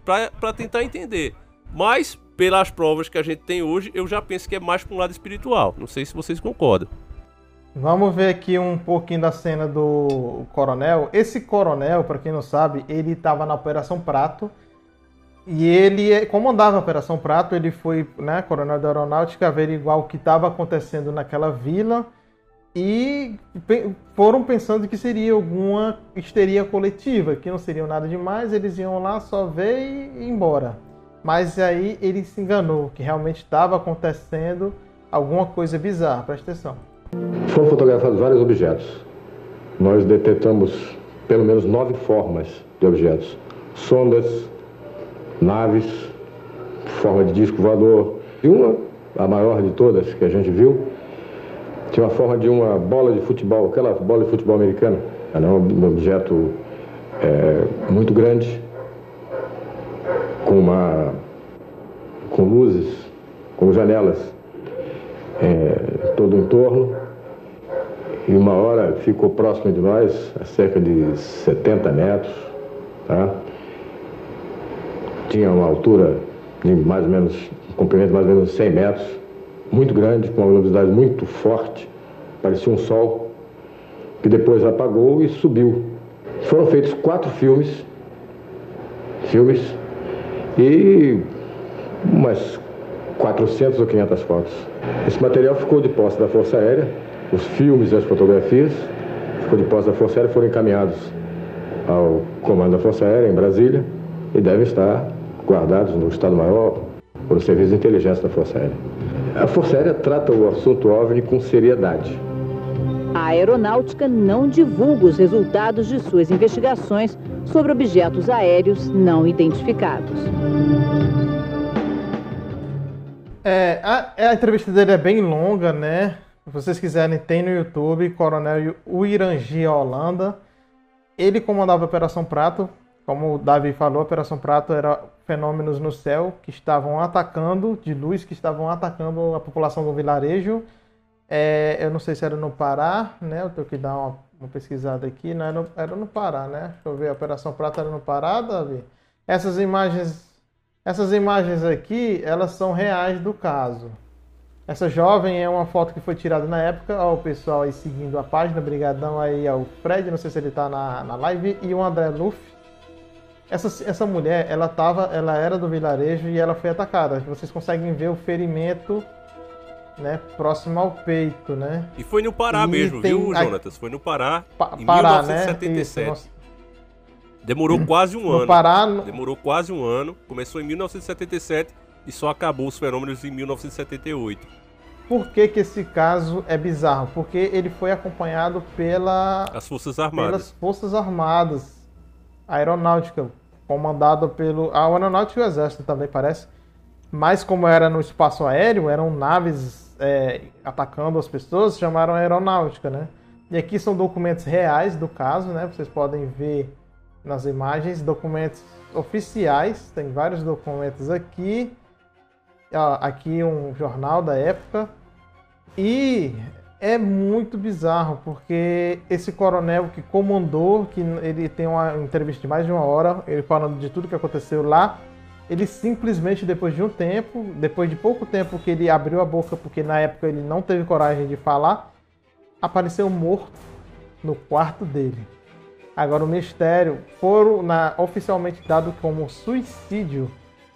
para tentar entender. Mas, pelas provas que a gente tem hoje, eu já penso que é mais para um lado espiritual. Não sei se vocês concordam. Vamos ver aqui um pouquinho da cena do coronel. Esse coronel, para quem não sabe, ele estava na Operação Prato. E ele comandava a Operação Prato, ele foi né, coronel da aeronáutica averiguar o que estava acontecendo naquela vila e foram pensando que seria alguma histeria coletiva, que não seria nada demais, eles iam lá só ver e ir embora. Mas aí ele se enganou, que realmente estava acontecendo alguma coisa bizarra, presta atenção. Foram fotografados vários objetos. Nós detectamos pelo menos nove formas de objetos: sondas, naves, forma de disco voador. E uma, a maior de todas que a gente viu, tinha uma forma de uma bola de futebol, aquela bola de futebol americana. Era um objeto é, muito grande, com, uma, com luzes, com janelas é, todo o entorno. E uma hora ficou próximo de nós, a cerca de 70 metros. Tá? Tinha uma altura de mais ou menos, um comprimento de mais ou menos 100 metros, muito grande, com uma luminosidade muito forte, parecia um sol, que depois apagou e subiu. Foram feitos quatro filmes, filmes, e umas 400 ou 500 fotos. Esse material ficou de posse da Força Aérea, os filmes e as fotografias, ficou de posse da Força Aérea, foram encaminhados ao comando da Força Aérea em Brasília e devem estar guardados no Estado-Maior por o Serviço de Inteligência da Força Aérea. A Força Aérea trata o assunto OVNI com seriedade. A aeronáutica não divulga os resultados de suas investigações sobre objetos aéreos não identificados. É, a, a, entrevista dele é bem longa, né? Se vocês quiserem, tem no YouTube, Coronel Uirangi Holanda. Ele comandava a Operação Prato. Como o Davi falou, a Operação Prato era fenômenos no céu que estavam atacando, de luz, que estavam atacando a população do vilarejo. É, eu não sei se era no Pará, né? Eu tenho que dar uma, uma pesquisada aqui. Não, era, no, era no Pará, né? Deixa eu ver, a Operação Prato era no Pará, Davi? Essas imagens essas imagens aqui, elas são reais do caso. Essa jovem é uma foto que foi tirada na época. Ó, o pessoal aí seguindo a página. Obrigadão aí ao Fred, não sei se ele tá na, na live. E o André Luff. Essa, essa mulher, ela tava, ela era do vilarejo e ela foi atacada. Vocês conseguem ver o ferimento, né, próximo ao peito, né? E foi no Pará E mesmo, tem viu, Jonatas? Foi no Pará, Pa- em Pará, né? 1977. Isso, nossa. Demorou quase um No ano. Pará, no- Demorou quase um ano. Começou em 1977 e só acabou os fenômenos em 1978. Por que, que esse caso é bizarro? Porque ele foi acompanhado pela, As Forças pelas Armadas. Forças Armadas, a Aeronáutica, comandada pelo. A Aeronáutica e o Exército também parece. Mas como era no espaço aéreo, eram naves é, atacando as pessoas, chamaram a Aeronáutica, né? E aqui são documentos reais do caso, né? Vocês podem ver nas imagens, documentos oficiais, tem vários documentos aqui. Aqui um jornal da época. E é muito bizarro, porque esse coronel que comandou, que ele tem uma entrevista de mais de uma hora, ele falando de tudo que aconteceu lá, ele simplesmente, depois de um tempo, depois de pouco tempo que ele abriu a boca, porque na época ele não teve coragem de falar, apareceu morto no quarto dele. Agora o mistério foram na- oficialmente dado como suicídio,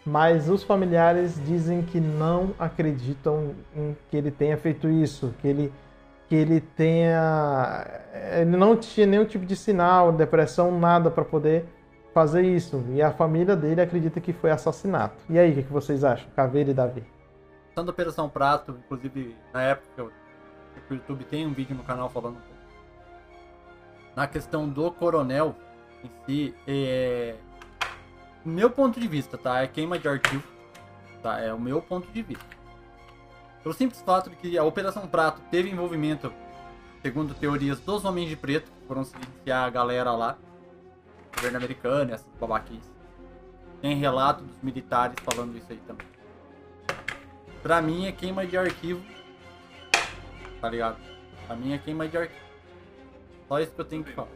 mas os familiares dizem que não acreditam em que ele tenha feito isso, que ele que ele tenha ele não tinha nenhum tipo de sinal, depressão, nada para poder fazer isso. E a família dele acredita que foi assassinato. E aí, o que que vocês acham, Caveira e Davi? Da Operação Prato, inclusive na época o YouTube tem um vídeo no canal falando um. Na questão do coronel em si, é. Meu ponto de vista, tá? É queima de arquivo. Tá? É o meu ponto de vista. Pelo simples fato de que a Operação Prato teve envolvimento, segundo teorias dos homens de preto, que foram silenciar a galera lá, governo americano e essas babaquices. Tem relato dos militares falando isso aí também. Pra mim é queima de arquivo. Tá ligado? Pra mim é queima de arquivo. Só isso que eu tenho que falar.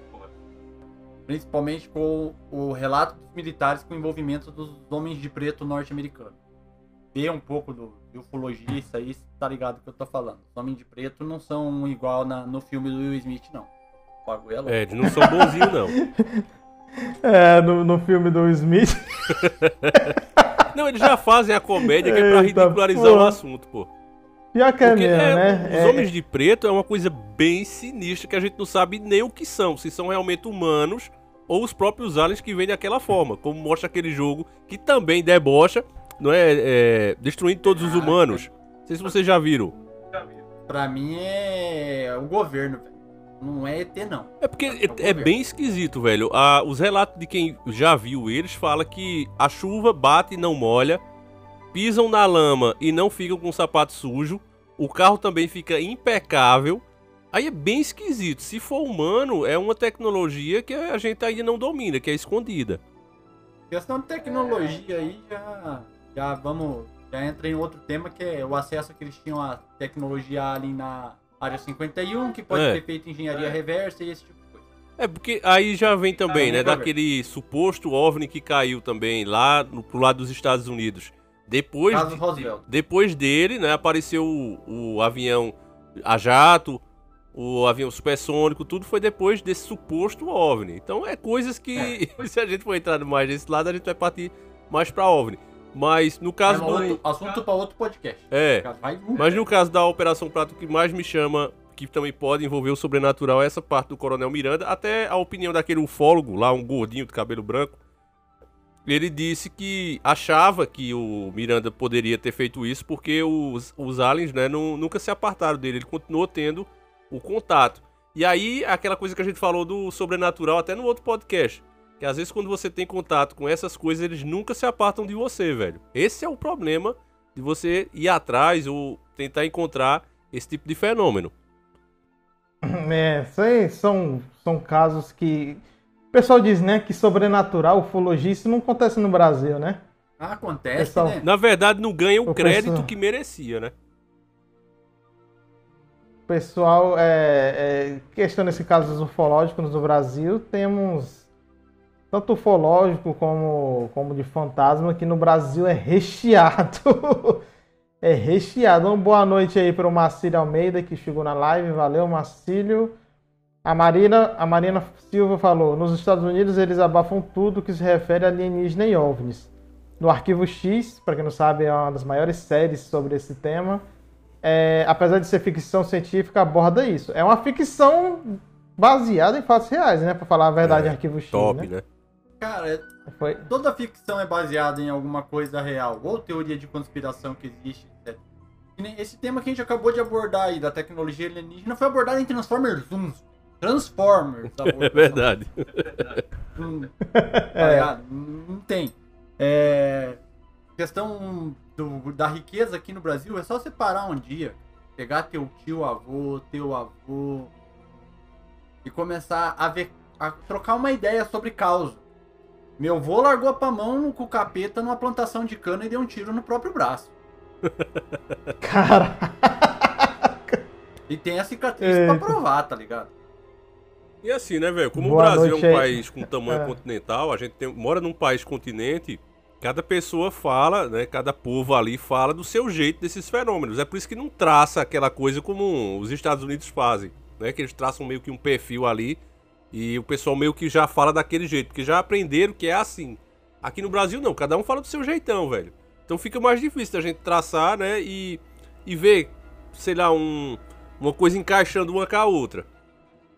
Principalmente com o relato dos militares com o envolvimento dos homens de preto norte-americanos. Vê um pouco do, de ufologia, isso aí, tá ligado o que eu tô falando. Os homens de preto não são igual na- no filme do Will Smith, não. O bagulho é louco. É, eles não são bonzinhos, não. É, no, no filme do Smith. Não, eles já fazem a comédia que é pra Eita, ridicularizar porra. o assunto, pô. Pior que é Porque mesmo, é, né? os É- homens de preto é uma coisa bem sinistra que a gente não sabe nem o que são. Se são realmente humanos ou os próprios aliens que vêm daquela forma. Como mostra aquele jogo que também debocha, não é? é destruindo todos os humanos. Não sei se vocês já viram. Pra mim é o governo, velho. Não é ET, não. É porque é, é bem esquisito, velho. Ah, os relatos de quem já viu eles fala que a chuva bate e não molha, pisam na lama e não ficam com o sapato sujo, o carro também fica impecável. Aí é bem esquisito. Se for humano, é uma tecnologia que a gente ainda não domina, que é escondida. Questão de tecnologia aí já, já vamos. Já entra em outro tema que é o acesso que eles tinham à tecnologia alien na área 51, que pode É. ter feito engenharia reversa e esse tipo de coisa. É porque aí já vem também, Ah, né, daquele suposto OVNI que caiu também lá no, pro lado dos Estados Unidos. Depois de-. Depois dele, né, apareceu o, o avião a jato, o avião supersônico, tudo foi depois desse suposto OVNI. Então é coisas que, se a gente for entrar mais desse lado, a gente vai partir mais pra OVNI. Mas no caso É do... outro assunto para outro podcast. É, mas no caso da Operação Prato, o que mais me chama, que também pode envolver o sobrenatural, é essa parte do Coronel Miranda. Até a opinião daquele ufólogo lá, um gordinho de cabelo branco. Ele disse que achava que o Miranda poderia ter feito isso porque os, os aliens né, não- nunca se apartaram dele. Ele continuou tendo o contato. E aí, aquela coisa que a gente falou do sobrenatural até no outro podcast. Que às vezes quando você tem contato com essas coisas, eles nunca se apartam de você, velho. Esse é o problema de você ir atrás ou tentar encontrar esse tipo de fenômeno. É, são, são casos que. O pessoal diz, né, que sobrenatural, ufologia, isso não acontece no Brasil, né? Ah, acontece, Pessoal, né? Na verdade, não ganha o O crédito pessoal- que merecia, né? O pessoal, é, é, questão nesse caso dos ufológicos no Brasil, temos tanto ufológico como, como de fantasma, que no Brasil é recheado. é recheado. Uma boa noite aí para o Marcílio Almeida que chegou na live. Valeu, Marcílio. A Marina, a Marina Silva falou: nos Estados Unidos eles abafam tudo que se refere a alienígena e OVNIs. No Arquivo X, para quem não sabe, é uma das maiores séries sobre esse tema. É, apesar de ser ficção científica, aborda isso. É uma ficção baseada em fatos reais, né? Para falar a verdade, É, Arquivo X. Top, né? né? Cara, Foi. toda ficção é baseada em alguma coisa real, ou teoria de conspiração que existe, etc. Esse tema que a gente acabou de abordar aí, da tecnologia alienígena, foi abordado em Transformers 1. Transformers. É verdade. Hum, tá ligado? Não tem. É, questão do- da riqueza aqui no Brasil é só separar um dia, pegar teu tio avô, teu avô e começar a ver, a trocar uma ideia sobre causa. Meu avô largou pra mão com o capeta numa plantação de cana e deu um tiro no próprio braço. Cara, E tem a cicatriz É. pra provar, tá ligado? E assim, né, velho? Como Boa o Brasil noite é um aí. país com tamanho É. continental, a gente tem- mora num país continente, cada pessoa fala, né? Cada povo ali fala do seu jeito desses fenômenos. É por isso que não traça aquela coisa como os Estados Unidos fazem, né? Que eles traçam meio que um perfil ali e o pessoal meio que já fala daquele jeito, porque já aprenderam que é assim. Aqui no Brasil não, cada um fala do seu jeitão, velho. Então fica mais difícil da gente traçar, né? E, e ver, sei lá, um, uma coisa encaixando uma com a outra.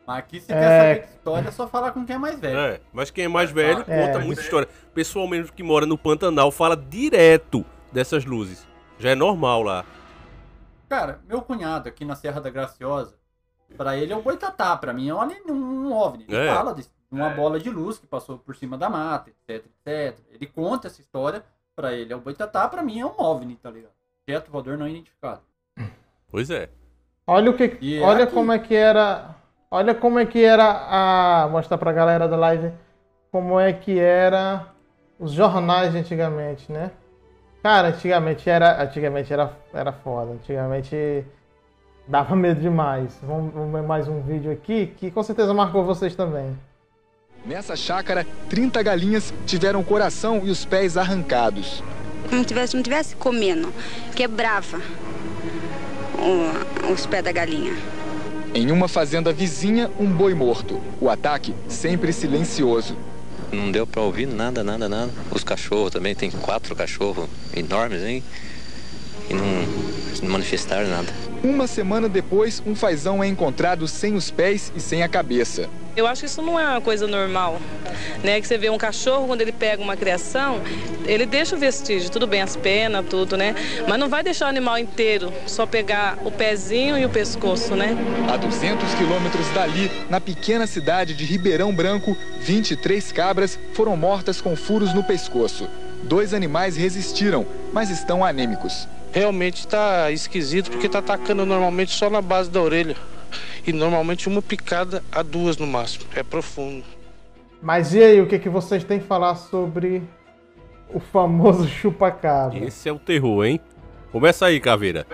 Mas aqui se É. quer saber de história, é só falar com quem é mais velho. É, mas quem é mais velho É. conta muita história. Pessoal mesmo que mora no Pantanal fala direto dessas luzes. Já é normal lá. Cara, meu cunhado aqui na Serra da Graciosa, pra ele é o boitatá, pra mim é um, alien- um OVNI. Ele É. fala de uma bola de luz que passou por cima da mata, etc, etc. Ele conta essa história, pra ele é o boitatá, pra mim é um OVNI, tá ligado? Objeto voador não identificado. Pois é. olha o que. E olha aqui? como é que era. Olha como é que era a. Mostrar pra galera da live como é que era os jornais de antigamente, né? Cara, antigamente era. Antigamente era, era foda. Antigamente dava medo demais. Vamos, vamos ver mais um vídeo aqui que com certeza marcou vocês também. Nessa chácara, 30 galinhas tiveram o coração e os pés arrancados. como tivesse, não tivesse comendo, quebrava o- os pés da galinha. Em uma fazenda vizinha, um boi morto. O ataque sempre silencioso. Não deu pra ouvir nada, nada, nada. Os cachorros também, tem quatro cachorros enormes, hein? E não, não manifestaram nada. Uma semana depois, um fazão é encontrado sem os pés e sem a cabeça. Eu acho que isso não é uma coisa normal, né? Que você vê um cachorro quando ele pega uma criação, ele deixa o vestígio, tudo bem, as penas, tudo, né? Mas não vai deixar o animal inteiro, só pegar o pezinho e o pescoço, né? A 200 quilômetros dali, na pequena cidade de Ribeirão Branco, 23 cabras foram mortas com furos no pescoço. Dois animais resistiram, mas estão anêmicos. Realmente tá esquisito porque tá atacando normalmente só na base da orelha. E normalmente uma picada a duas no máximo. É profundo. Mas e aí, o que, que vocês têm que falar sobre o famoso chupacabra? Esse é o terror, hein? Começa aí, Caveira.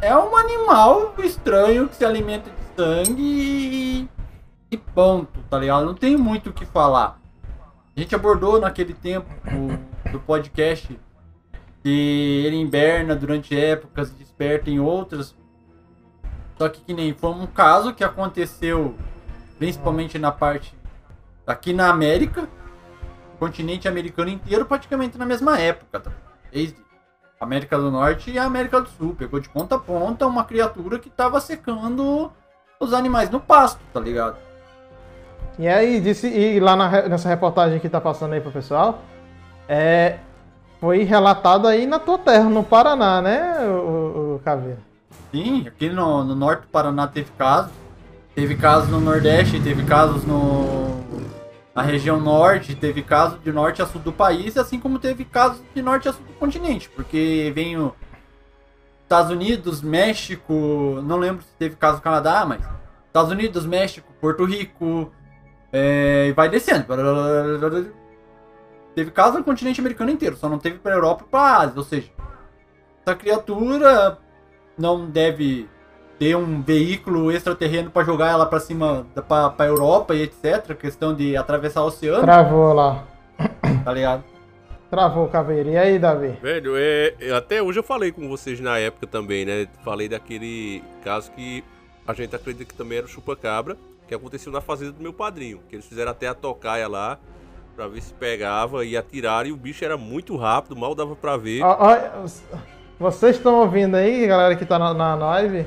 É um animal estranho que se alimenta de sangue e, e ponto, tá ligado? Não tem muito o que falar. A gente abordou naquele tempo do podcast que ele inverna durante épocas e desperta em outras. Só que que nem foi um caso que aconteceu principalmente na parte aqui na América, continente americano inteiro praticamente na mesma época, tá? Desde América do Norte e América do Sul. Pegou de ponta a ponta uma criatura que tava secando os animais no pasto, tá ligado? E aí, disse, e lá na nessa reportagem que tá passando aí pro pessoal, é, foi relatado aí na tua terra, no Paraná, né, o, o, o Caveira? Sim, aqui no, no norte do Paraná teve casos. Teve casos no Nordeste, teve casos no na região norte, teve casos de norte a sul do país, assim como teve casos de norte a sul do continente, porque vem o Estados Unidos, México, não lembro se teve caso no Canadá, mas Estados Unidos, México, Porto Rico, é, e vai descendo. Teve caso no continente americano inteiro, só não teve pra Europa e pra Ásia, ou seja, essa criatura não deve ter um veículo extraterreno pra jogar ela pra cima, pra Europa e etc. Questão de atravessar o oceano, Travou lá. tá ligado? Travou, Caveira. E aí, Davi? Velho, é, até hoje eu falei com vocês na época também, né? Falei daquele caso que a gente acredita que também era o chupa-cabra, que aconteceu na fazenda do meu padrinho. Que eles fizeram até a tocaia lá pra ver se pegava e atiraram. E o bicho era muito rápido, mal dava pra ver. Ó, ó, vocês estão ouvindo aí, galera que tá na, na live?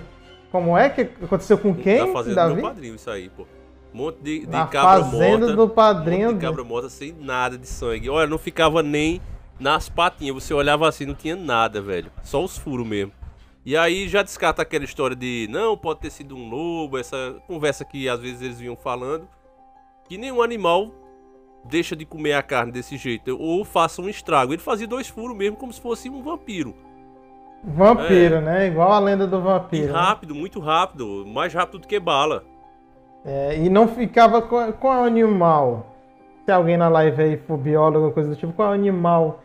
Como é que aconteceu com quem, Na fazenda Davi? do padrinho, isso aí, pô. Um monte de, de Na cabra fazenda morta. do padrinho Um monte de cabra morta sem nada de sangue. Olha, não ficava nem nas patinhas. Você olhava assim, não tinha nada, velho. Só os furos mesmo. E aí já descarta aquela história de não, pode ter sido um lobo, essa conversa que às vezes eles vinham falando. Que nenhum animal deixa de comer a carne desse jeito. Ou faça um estrago. Ele fazia dois furos mesmo, como se fosse um vampiro. Vampiro, né? Igual a lenda do E vampiro. né? rápido, muito rápido. Mais rápido do que bala. É, e não ficava com qual animal. Se alguém na live aí for biólogo ou coisa do tipo, qual animal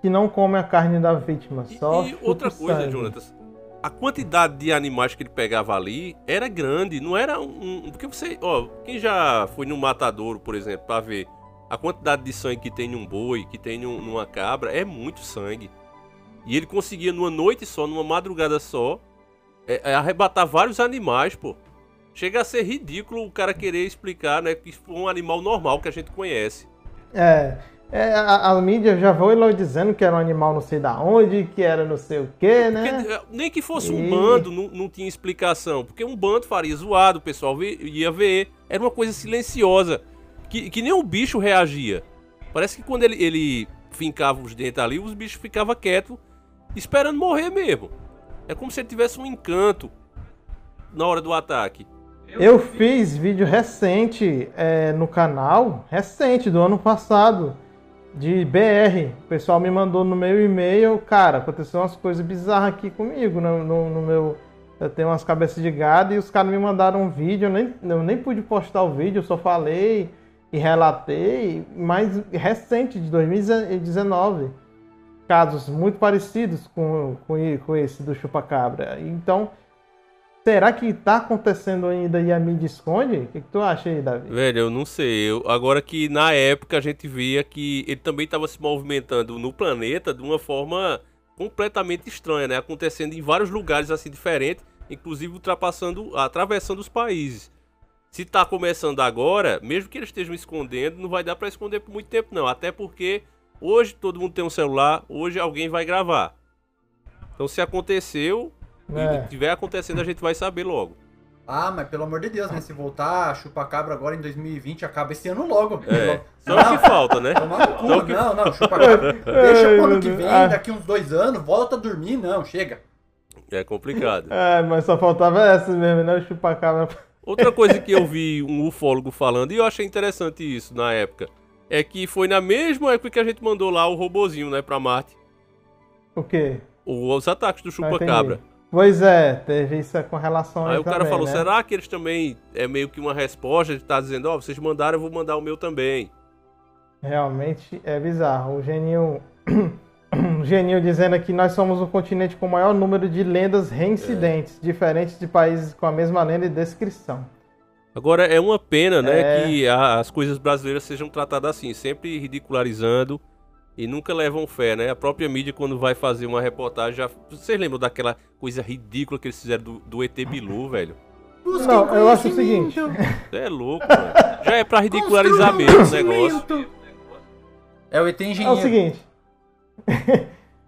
que não come a carne da vítima? Só E outra coisa, sangue. Jonatas, a quantidade de animais que ele pegava ali era grande, não era um. um- Porque você, ó, quem já foi no matadouro, por exemplo, pra ver a quantidade de sangue que tem num boi, que tem num- numa cabra, é muito sangue. E ele conseguia numa noite só, numa madrugada só, é- é arrebatar vários animais, pô. Chega a ser ridículo o cara querer explicar, né, que foi um animal normal que a gente conhece. É, é, a, a mídia já foi lá dizendo que era um animal não sei da onde, que era não sei o que, né? Porque, eh, nem que fosse um E- bando, não, não tinha explicação. Porque um bando faria zoado, o pessoal ia ver. Era uma coisa silenciosa. Que, que nem o bicho reagia. Parece que quando ele, ele fincava os dentes ali, os bichos ficavam quietos, esperando morrer mesmo. É como se ele tivesse um encanto na hora do ataque. Eu fiz vídeo recente é, no canal, recente, do ano passado, de BR. O pessoal me mandou no meu e-mail, cara, aconteceu umas coisas bizarras aqui comigo no, no- no meu. Eu tenho umas cabeças de gado e os caras me mandaram um vídeo, eu nem, eu nem pude postar o vídeo, eu só falei e relatei, mas recente, de 2019. Casos muito parecidos com, com, com esse do chupacabra. Então, Será que tá acontecendo ainda e a mídia esconde? O que, que tu acha aí, Davi? Velho, eu não sei. Eu, agora que na época a gente via que ele também estava se movimentando no planeta de uma forma completamente estranha, né? Acontecendo em vários lugares assim diferentes, inclusive ultrapassando, atravessando os países. Se tá começando agora, mesmo que eles estejam escondendo, não vai dar para esconder por muito tempo não, até porque hoje todo mundo tem um celular, hoje alguém vai gravar. Então se aconteceu, É. e tiver acontecendo, a gente vai saber logo. Ah, mas pelo amor de Deus, né? Se voltar a chupa-cabra agora em 2020, acaba esse ano logo. É, só o que falta, né? Tomar no cu. Só o que- Não, não, chupa-cabra. Deixa Ai, pro ano que vem, Ah. daqui uns dois anos, volta a dormir. Não, chega. É complicado. É, mas só faltava essa mesmo, né? O chupacabra. Outra coisa que eu vi um ufólogo falando, e eu achei interessante isso na época, é que foi na mesma época que a gente mandou lá o robozinho, né, pra Marte. O quê? Os ataques do Ah, chupa-cabra. Pois é, teve isso com relação Aí aí o cara também, falou, né? será que eles também é meio que uma resposta de estar dizendo, ó, vocês mandaram, eu vou mandar o meu também. Realmente é bizarro. O Geninho. o Geninho dizendo que nós somos o continente com o maior número de lendas reincidentes, diferentes de países com a mesma lenda e descrição. Agora é uma pena, né, É. que a- as coisas brasileiras sejam tratadas assim, sempre ridicularizando e nunca levam fé, né? A própria mídia quando vai fazer uma reportagem, já... vocês lembram daquela coisa ridícula que eles fizeram do, do ET Bilu, velho? Não, eu acho o seguinte. Você é louco, mano. Já é pra ridicularizar mesmo o negócio. É o ET É o engenheiro. seguinte.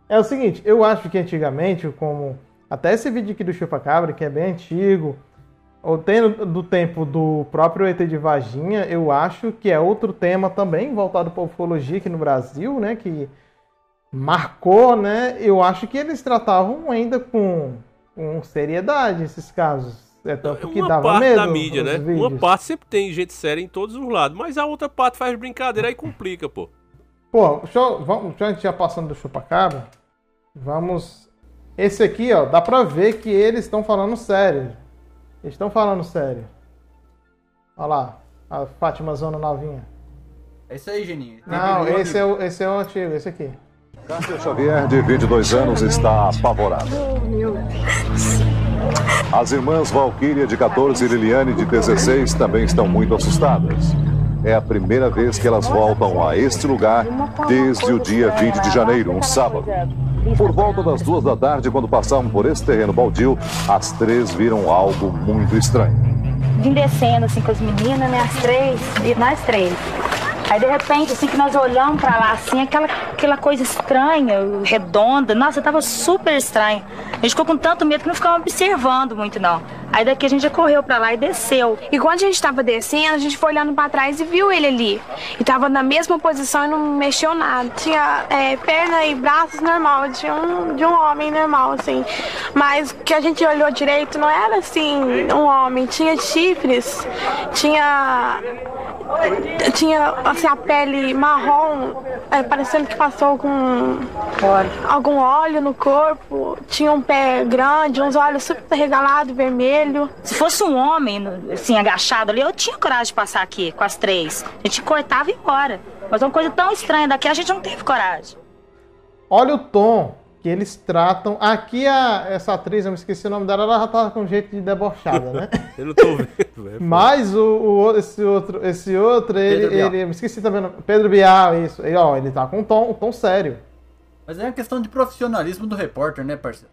é o seguinte, eu acho que antigamente, como. Até esse vídeo aqui do Chupacabra, que é bem antigo, tendo do tempo do próprio ET de Varginha, eu acho que é outro tema também voltado para ufologia aqui no Brasil, né? Que marcou, né? Eu acho que eles tratavam ainda com, com seriedade esses casos. É tanto que uma dava parte medo. da mídia, né? vídeos. Uma parte sempre tem gente séria em todos os lados, mas a outra parte faz brincadeira e complica, pô. Pô, deixa eu, vamos, já a gente já passando do chupacabra, vamos. Esse aqui, ó, dá pra ver que eles estão falando sério. Eles estão falando sério. Olha lá, a Fátima Zona novinha. É isso aí, Geninho. Não, esse é, o, esse é o antigo, esse aqui. Cássio Xavier, de 22 anos, está apavorada. As irmãs Valquíria, de 14, e Liliane, de 16, também estão muito assustadas. é a primeira vez que elas voltam a este lugar desde o dia 20 de janeiro, um sábado. Por volta das duas da tarde, quando passavam por esse terreno baldio, as três viram algo muito estranho. Vim descendo assim com as meninas, né? As três, e nós três. Aí de repente, assim que nós olhamos pra lá, assim, aquela, aquela coisa estranha, redonda, nossa, tava super estranho. A gente ficou com tanto medo que não ficava observando muito, não. Aí daqui a gente já correu pra lá e desceu. E quando a gente tava descendo, a gente foi olhando pra trás e viu ele ali. E tava na mesma posição e não mexeu nada. Tinha é, perna e braços normal, tinha um, de um homem normal, assim. Mas que a gente olhou direito não era assim, um homem. Tinha chifres, tinha. Tinha assim, a pele marrom, é, parecendo que passou com algum óleo no corpo. Tinha um pé grande, uns olhos super regalados, vermelho. Se fosse um homem, assim, agachado ali, eu tinha coragem de passar aqui com as três. A gente cortava e ia embora. Mas uma coisa tão estranha daqui, a gente não teve coragem. Olha o tom que eles tratam. Aqui a, essa atriz, eu me esqueci o nome dela, ela já tá com jeito de debochada, né? eu não tô vendo, velho. Mas o, o, esse outro, esse outro, ele, ele, eu me esqueci também, o nome. Pedro Bial, isso. Ele, ó, ele tá com um tom, um tom sério. Mas é uma questão de profissionalismo do repórter, né, parceiro?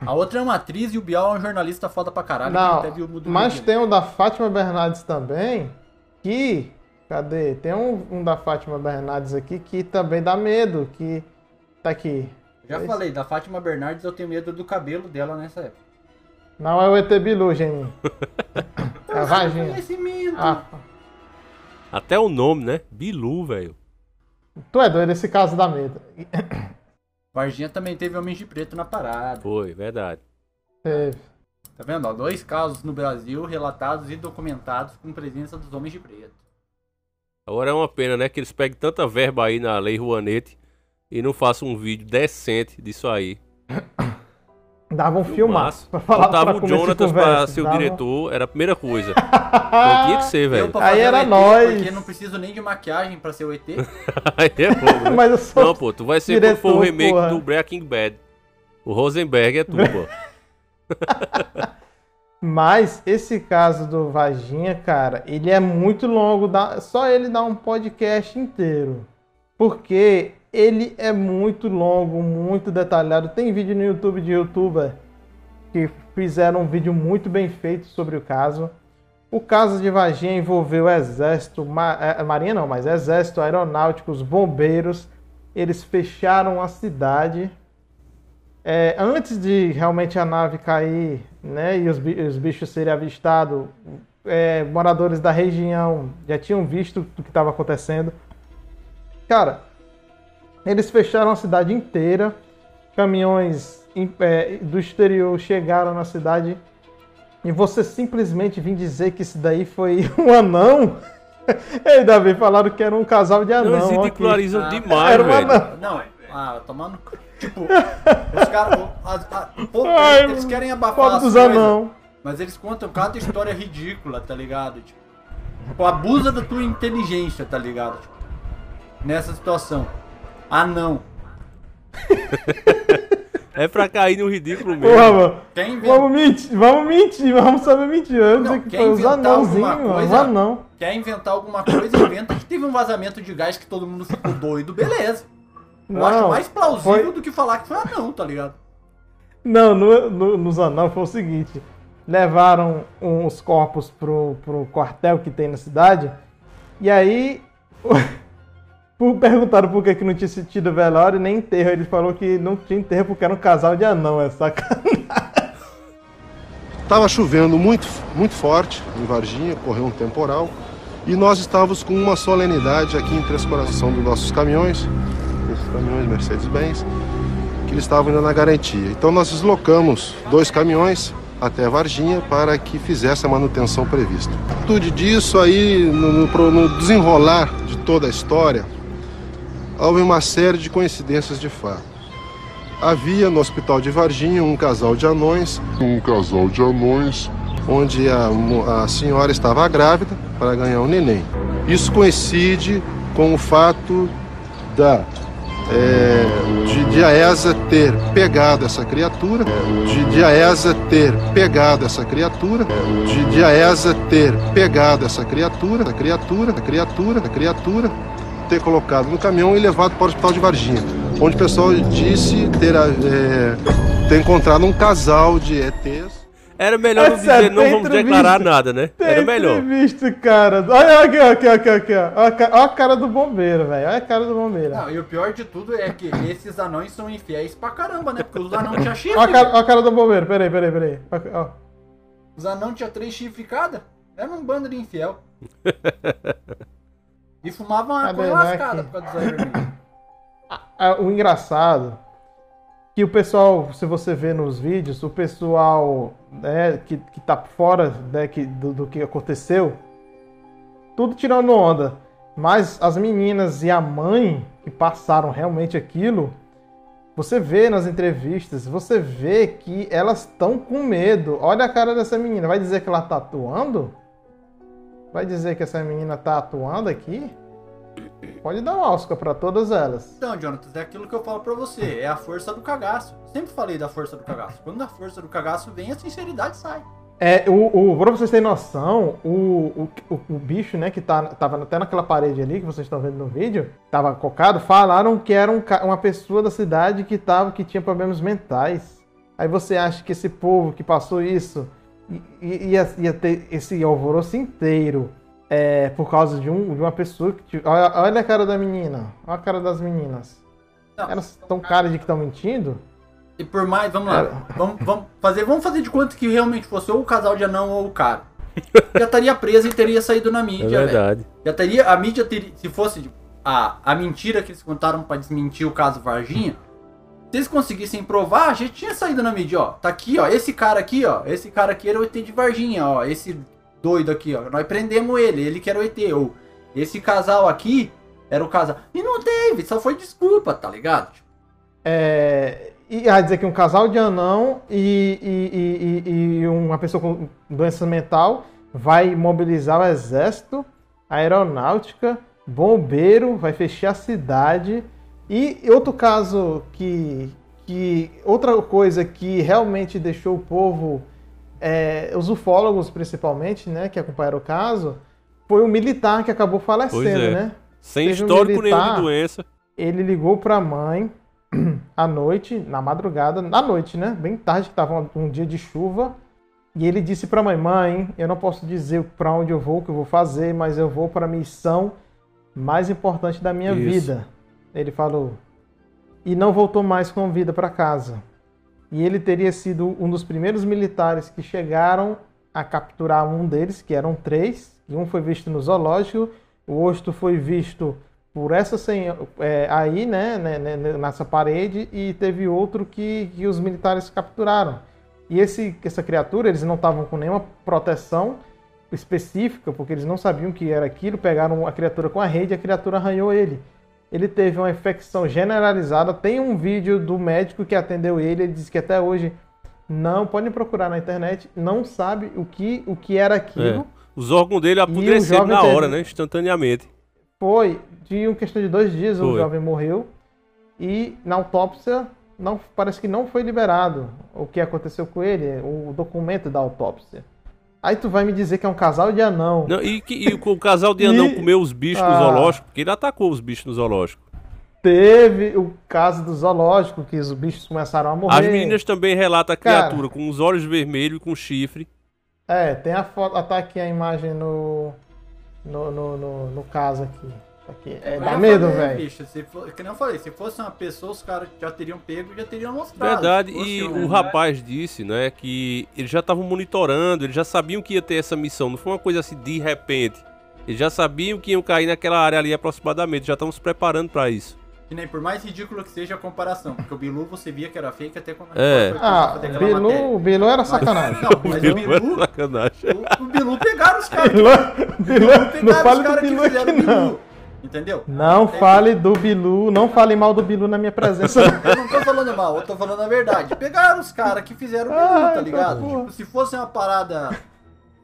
A outra é uma atriz e o Bial é um jornalista foda pra caralho. que Não, até viu o Mudo mas tem o da Fátima Bernardes também, que. Cadê? Tem um, um da Fátima Bernardes aqui que também dá medo, que. Tá aqui. Já Esse- falei, da Fátima Bernardes eu tenho medo do cabelo dela nessa época. Não é o ET Bilu, gente. É a vagina. Ah, Até o nome, né? Bilu, velho. tu é doido, esse caso dá medo. Varginha também teve Homens de Preto na parada. Foi, verdade. Teve. Tá vendo? Ó, dois casos no Brasil relatados e documentados com presença dos Homens de Preto. Agora é uma pena, né? Que eles peguem tanta verba aí na Lei Rouanet e não façam um vídeo decente disso aí. Dava um filmaço. Filmaço. Pra falar Botava o Jonatas pra ser o dava- diretor, era a primeira coisa. Não tinha que ser, velho. Aí era ET, nós. Porque não preciso nem de maquiagem pra ser o ET. Aí é bom, né? Mas eu sou Não, pô, tu vai ser quando for o diretor, remake porra. do Breaking Bad. O Rosenberg é tu, pô. Mas esse caso do Vaginha, cara, ele é muito longo, dá- só ele dá um podcast inteiro. Porque ele é muito longo, muito detalhado. Tem vídeo no YouTube de youtuber que fizeram um vídeo muito bem feito sobre o caso. O caso de Vaginha envolveu exército, ma- eh, marinha não, mas exército, aeronáuticos, bombeiros. Eles fecharam a cidade é, antes de realmente a nave cair, né, e os, os bichos serem avistados, é, moradores da região já tinham visto o que estava acontecendo. Cara, eles fecharam a cidade inteira, caminhões em- é, do exterior chegaram na cidade e você simplesmente vir dizer que isso daí foi um anão. Ei, Davi, falaram que era um casal de anão. Não, eles aqui. ridicularizam demais, Era um velho. anão. Não, ah, tomando. Tipo, os caras. eles querem abafar as coisas, anão. Mas eles contam cada história ridícula, tá ligado? Tipo, tipo, abusa da tua inteligência, tá ligado? Tipo, nessa situação. Ah, não. É pra cair no ridículo mesmo. Porra, mano. Quem inventa- Vamos mentir, vamos mentir, vamos saber mentir. Eu não, sei que quer foi os anãozinhos, coisa? anão. Quer inventar alguma coisa, inventa que teve um vazamento de gás que todo mundo ficou doido, beleza. Eu Não, acho mais plausível foi- do que falar que foi anão, tá ligado? Não, no, no, nos anão foi o seguinte: levaram uns corpos pro, pro quartel que tem na cidade, e aí perguntaram por que, que não tinha tido velório nem enterro. Ele falou que não tinha enterro porque era um casal de anão, é sacanagem. Estava chovendo muito, muito forte em Varginha, correu um temporal e nós estávamos com uma solenidade aqui em Três Corações dos nossos caminhões, esses caminhões Mercedes-Benz, que eles estavam ainda na garantia. Então nós deslocamos dois caminhões até Varginha para que fizesse a manutenção prevista. Tudo disso aí, no, no no desenrolar de toda a história, houve uma série de coincidências de fato. Havia no hospital de Varginha um casal de anões. Um casal de anões. Onde a, a senhora estava grávida para ganhar um neném. Isso coincide com o fato da é, de, de a ESA ter pegado essa criatura, de, de a ESA ter pegado essa criatura, de, de a ESA ter pegado essa criatura, a criatura, a criatura, a criatura, ter colocado no caminhão e levado para o hospital de Varginha, onde o pessoal disse ter, é, ter encontrado um casal de ETs. Era melhor não dizer, não vamos declarar nada, né? Era melhor. Entrevista, cara. Olha aqui, aqui, aqui, aqui. ó. Olha a ca- olha a cara do bombeiro, velho. Olha a cara do bombeiro. Não, e o pior de tudo é que esses anões são infiéis pra caramba, né? Porque os anões tinham chifre. Olha a cara, olha a cara do bombeiro. Peraí, peraí, peraí. Ó. Os anões tinham três chifres cada. Era um bando de infiel. E fumavam uma coisa né, lascada por causa dos vermelhos. Ah, o engraçado que o pessoal, se você vê nos vídeos, o pessoal né, que, que tá fora né, que, do, do que aconteceu, tudo tirando onda. Mas as meninas e a mãe que passaram realmente aquilo, você vê nas entrevistas, você vê que elas estão com medo. Olha a cara dessa menina. Vai dizer que ela tá atuando? Vai dizer que essa menina tá atuando aqui? Pode dar um Oscar pra todas elas. Então, Jonathan, é aquilo que eu falo pra você. É a força do cagaço. Sempre falei da força do cagaço. Quando a força do cagaço vem, a sinceridade sai. É, o, o, pra vocês terem noção, o, o, o, bicho, né, que tá, tava até naquela parede ali, que vocês estão vendo no vídeo, tava cocado, falaram que era um, uma pessoa da cidade que, tava, que tinha problemas mentais. Aí você acha que esse povo que passou isso ia, ia ter esse alvoroço inteiro é, por causa de, um, de uma pessoa que. Olha, olha a cara da menina, olha a cara das meninas. Elas estão cara de que estão mentindo? E por mais, vamos lá, vamos, vamos fazer, vamos fazer de conta que realmente fosse ou o casal de anão ou o cara. Já estaria preso e teria saído na mídia, É velho. verdade. Já teria, a mídia teria, se fosse a, a mentira que eles contaram pra desmentir o caso Varginha, se eles conseguissem provar, a gente tinha saído na mídia, ó. Tá aqui, ó, esse cara aqui, ó, esse cara aqui era o ET de Varginha, ó, esse doido aqui, ó, nós prendemos ele, ele que era o ET, ou esse casal aqui era o casal. E não teve, só foi desculpa, tá ligado? É, e vai dizer que um casal de anão e, e, e- e- e uma pessoa com doença mental vai mobilizar o exército, a aeronáutica, bombeiro, vai fechar a cidade. E outro caso que. que outra coisa que realmente deixou o povo, é, os ufólogos principalmente, né, que acompanharam o caso, foi o militar que acabou falecendo, é. né? Sem Teve um histórico nenhum de militar, doença. Ele ligou pra mãe à noite, na madrugada, à noite, né? Bem tarde, que tava um, um dia de chuva. E ele disse pra mãe: Mãe, eu não posso dizer pra onde eu vou, o que eu vou fazer, mas eu vou pra missão mais importante da minha Isso. vida. Ele falou. E não voltou mais com vida pra casa. E ele teria sido um dos primeiros militares que chegaram a capturar um deles, que eram três. Um foi visto no zoológico, o outro foi visto por essa senhora é, aí, né, né, né, nessa parede, e teve outro que, que os militares capturaram. E esse, essa criatura, eles não estavam com nenhuma proteção específica, porque eles não sabiam o que era aquilo, pegaram a criatura com a rede e a criatura arranhou ele. Ele teve uma infecção generalizada. Tem um vídeo do médico que atendeu ele, ele disse que até hoje não, podem procurar na internet, não sabe o que, o que era aquilo. É. Os órgãos dele apodreceram na teve- hora, né? Instantaneamente. Foi, de uma questão de dois dias o Foi. jovem morreu e na autópsia não, parece que não foi liberado o que aconteceu com ele, o documento da autópsia. Aí tu vai me dizer que é um casal de anão. Não, e, que, e o casal de anão E- comeu os bichos no Ah. zoológico, porque ele atacou os bichos no zoológico. Teve o caso do zoológico, que os bichos começaram a morrer. As meninas também relatam a Cara. criatura com os olhos vermelhos e com chifre. É, tem a foto, tá aqui a imagem no, no, no, no, no caso aqui. Aqui. É, dá medo, velho. bicho, se for- que nem eu falei, se fosse uma pessoa, os caras já teriam pego e já teriam mostrado. Verdade, e um- o rapaz disse, né, que eles já estavam monitorando, eles já sabiam que ia ter essa missão, não foi uma coisa assim de repente. Eles já sabiam que iam cair naquela área ali aproximadamente, já estavam se preparando pra isso. Que nem por mais ridículo que seja a comparação, porque o Bilu você via que era fake até quando É. foi Ah, Bilu, matéria. o Bilu era sacanagem. Não, mas o Bilu é Bilu, sacanagem. o Bilu pegaram os caras. Bilu, Bilu, não pegaram fale os do caras que Bilu fizeram o Bilu. Entendeu? Não fale do Bilu, não fale mal do Bilu na minha presença. Eu não tô falando mal, eu tô falando a verdade. Pegaram os caras que fizeram o Bilu, Ai, tá ligado? porra. Tipo, se fosse uma parada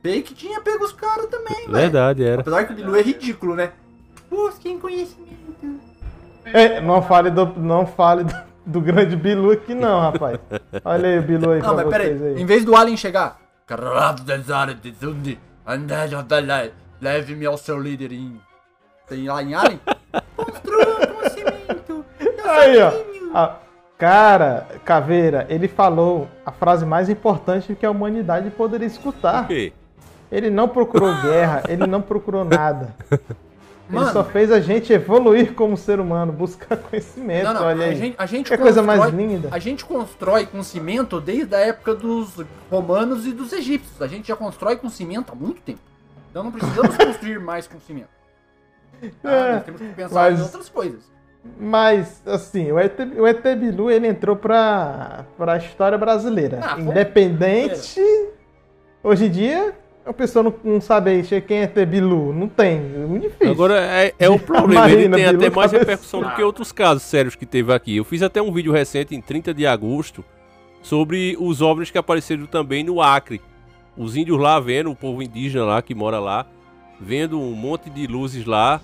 fake, tinha pego os caras também, velho. Verdade, era. Apesar que o Bilu é ridículo, né? Busquem conhecimento. É, não fale do, não fale do, do grande Bilu aqui não, rapaz. Olha aí o Bilu aí Não, mas peraí. vocês aí. Em vez do Alien chegar. Leve-me ao seu líder em. Tem lá em Alien? Aí, ó. Ah, cara, Caveira, ele falou a frase mais importante que a humanidade poderia escutar. quê? Ele não procurou guerra, ele não procurou nada. Mano. ele só fez a gente evoluir como ser humano, buscar conhecimento. Não, não, olha a aí. gente, a gente que coisa mais constrói- linda. A gente constrói com cimento desde a época dos romanos e dos egípcios. A gente já constrói com cimento há muito tempo. Então não precisamos construir mais com cimento. Ah, É, nós temos que pensar mas- em outras coisas. Mas, assim, o ET, o ET Bilu, ele entrou pra, pra história brasileira. Ah, foi- Independente. Hoje em dia, a pessoa não, não sabe aí quem é ET Bilu. Não tem. É muito difícil. Agora é, é o problema, ele tem Bilu até mais cabeça- repercussão do que outros casos sérios que teve aqui. Eu fiz até um vídeo recente, em 30 de agosto, sobre os OVNIs que apareceram também no Acre. Os índios lá vendo, o povo indígena lá que mora lá, vendo um monte de luzes lá,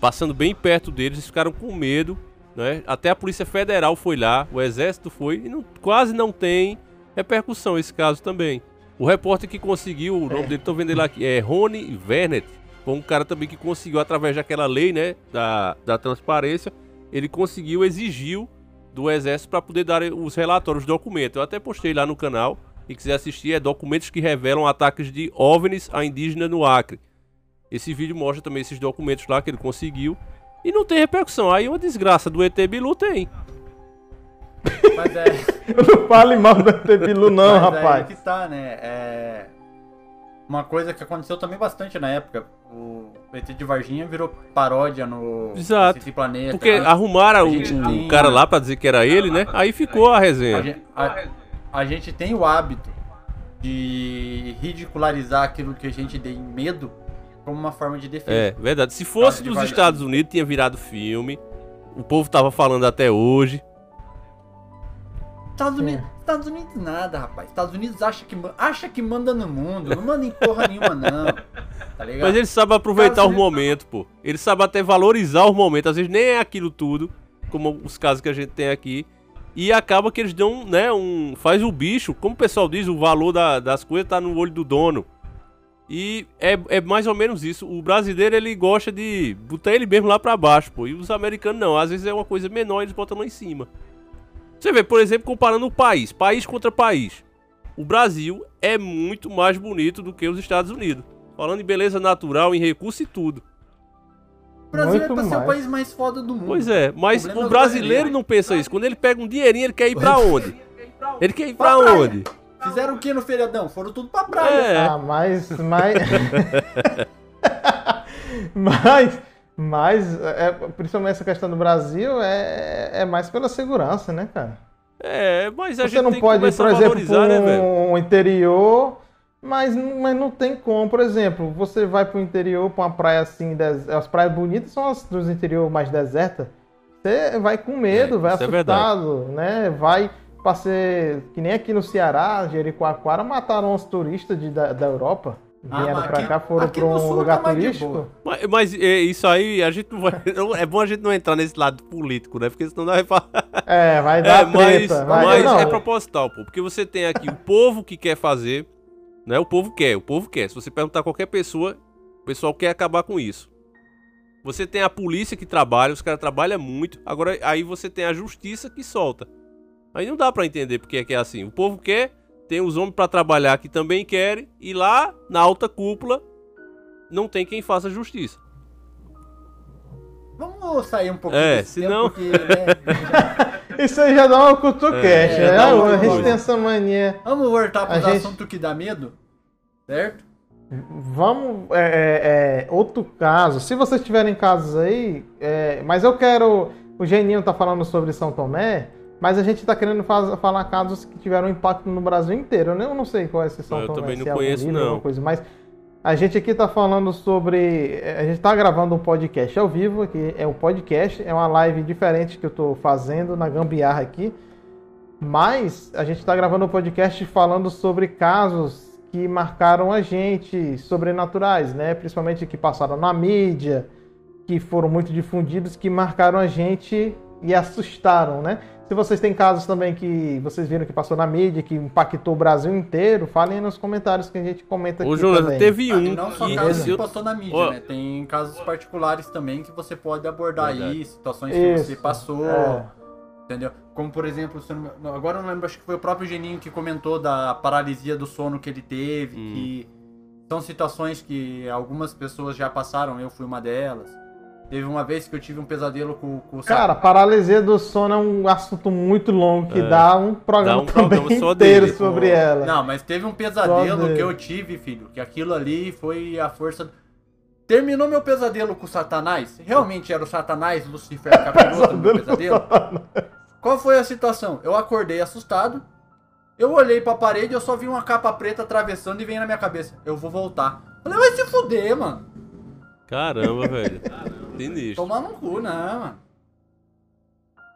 passando bem perto deles, eles ficaram com medo, né? Até a Polícia Federal foi lá, o Exército foi, e não- quase não tem repercussão esse caso também. O repórter que conseguiu, o nome dele, tô vendo ele aqui, é Rony Vernet. Foi um cara também que conseguiu, através daquela lei, né, da, da transparência, ele conseguiu, exigiu do Exército para poder dar os relatórios, os documentos. Eu até postei lá no canal, e quiser assistir, é documentos que revelam ataques de OVNIs a indígena no Acre. Esse vídeo mostra também esses documentos lá que ele conseguiu. E não tem repercussão. Aí uma desgraça do ET Bilu tem. Mas é. Não fale mal do ET Bilu, não, Mas rapaz. Aí que tá, né? É... Uma coisa que aconteceu também bastante na época. O ET de Varginha virou paródia no Exato. Esse Planeta. Porque né? arrumaram A o, gente o tem- cara lá pra dizer que era ele, né? Aí ficou a A resenha. gente, a- a gente tem o hábito de ridicularizar aquilo que a gente tem medo como uma forma de defesa. É, verdade. Se fosse de dos. Estados Unidos, tinha virado filme. O povo tava falando até hoje. Estados Unidos, Estados Unidos nada, rapaz. Estados Unidos acha que, acha que manda no mundo. Não manda em porra nenhuma, não. Tá ligado? Mas eles sabem aproveitar Estados Unidos- momentos, pô. Eles sabem até valorizar os momentos. Às vezes nem é aquilo tudo, como os casos que a gente tem aqui. E acaba que eles dão, né, um... Faz o bicho, como o pessoal diz, o valor da- das coisas tá no olho do dono. E é, é mais ou menos isso. O brasileiro, ele gosta de botar ele mesmo lá pra baixo, pô. E os americanos não. Às vezes é uma coisa menor, eles botam lá em cima. Você vê, por exemplo, comparando o país, país contra país. O Brasil é muito mais bonito do que os Estados Unidos. Falando em beleza natural, em recurso e tudo. O Brasil Muito é pra ser o país mais foda do mundo. Pois é, mas o do brasileiro não pensa isso. Quando ele pega um dinheirinho, ele quer ir pra onde? Ele quer ir pra onde? Fizeram o que no feriadão? Foram tudo pra praia. É. Ah, mas. Mas. mas. Mas, é, principalmente essa questão do Brasil, é, é mais pela segurança, né, cara? É, mas a Você gente não tem pode, que ir, por exemplo, para né, um interior, mas, não- mas não tem como. Por exemplo, você vai para o interior, para uma praia assim, des- as praias bonitas são as dos interior mais desertas. Você vai com medo, É, vai é assustado, né? Vai para ser que nem aqui no Ceará, Jericoacoara, mataram os turistas de, da, da Europa. Ah, Vieram mas para aqui- cá, foram no um sul lugar tá turístico. Mas, mas, é, isso aí, a gente não vai. É bom a gente não entrar nesse lado político, né? Porque senão vai falar. É, vai dar É, mas, treta. vai- mas não, é proposital, pô. Porque você tem aqui o povo que quer fazer, né? O povo quer, o povo quer. Se você perguntar a qualquer pessoa, o pessoal quer acabar com isso. Você tem a polícia que trabalha, os caras trabalham muito. Agora, aí você tem a justiça que solta. Aí não dá pra entender porque é que é assim. O povo quer, tem os homens pra trabalhar que também querem, e lá na alta cúpula não tem quem faça justiça. Vamos sair um pouquinho É, desse senão- tempo, porque, né, Isso aí já dá uma cutucast. É, né? dá uma a gente coisa. tem essa mania. Vamos voltar para A os gente- assuntos que dá medo, certo? Vamos. é, é, é, outro caso. Se vocês tiverem casos aí. é, mas eu quero. O Geninho tá falando sobre São Tomé. Mas a gente tá querendo faz- falar casos que tiveram impacto no Brasil inteiro. né? Eu não sei qual é esse São Eu também não conheço, livro, não. Coisa, mas a gente aqui tá falando sobre. A gente tá gravando um podcast ao vivo, que é um podcast, é uma live diferente que eu tô fazendo na Gambiarra aqui. Mas a gente está gravando um podcast falando sobre casos que marcaram a gente, sobrenaturais, né? Principalmente que passaram na mídia, que foram muito difundidos, que marcaram a gente e assustaram, né? Se vocês têm casos também que vocês viram que passou na mídia, que impactou o Brasil inteiro, falem aí nos comentários que a gente comenta aqui Ô, Jonas, também. teve Ah, um e não só que- casos que passou na mídia, Ó. né? Tem casos particulares também que você pode abordar Verdade. aí, situações Isso, que você passou, é. entendeu? Como, por exemplo, agora eu não lembro, acho que foi o próprio Geninho que comentou da paralisia do sono que ele teve, Hum. que são situações que algumas pessoas já passaram, eu fui uma delas. Teve uma vez que eu tive um pesadelo com, com o Cara, paralisia do sono é um assunto muito longo que É. dá um programa, Dá um programa inteiro dele. sobre ela. Não, mas teve um pesadelo que eu tive, filho, que aquilo ali foi a força. Terminou meu pesadelo com o Satanás? Realmente era o Satanás, Lucifer, capiroto no meu pesadelo? Qual foi a situação? Eu acordei assustado, eu olhei pra parede, eu só vi uma capa preta atravessando e veio na minha cabeça. Eu vou voltar. Falei, vai se fuder, mano. Caramba, velho. Sinistro. Tomar no cu, né, mano?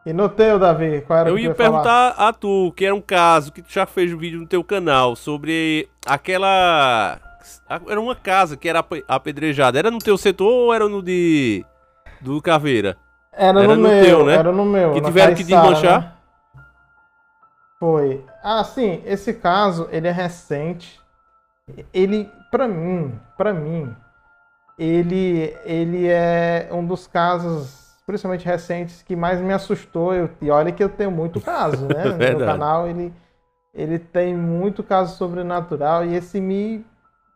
E no teu, Davi, qual era Eu que ia tu falar? perguntar a tu, que era um caso que tu já fez um vídeo no teu canal sobre aquela. Era uma casa que era ape- apedrejada. Era no teu setor ou era no de. do Caveira? Era, Era no, no meu, teu, né? era no meu. Que tiveram que desmanchar? né? Foi. Ah, sim, esse caso, ele é recente. Ele, pra mim, pra mim, ele, ele é um dos casos, principalmente recentes, que mais me assustou. Eu, e olha que eu tenho muito caso, né? no canal, ele, ele tem muito caso sobrenatural e esse me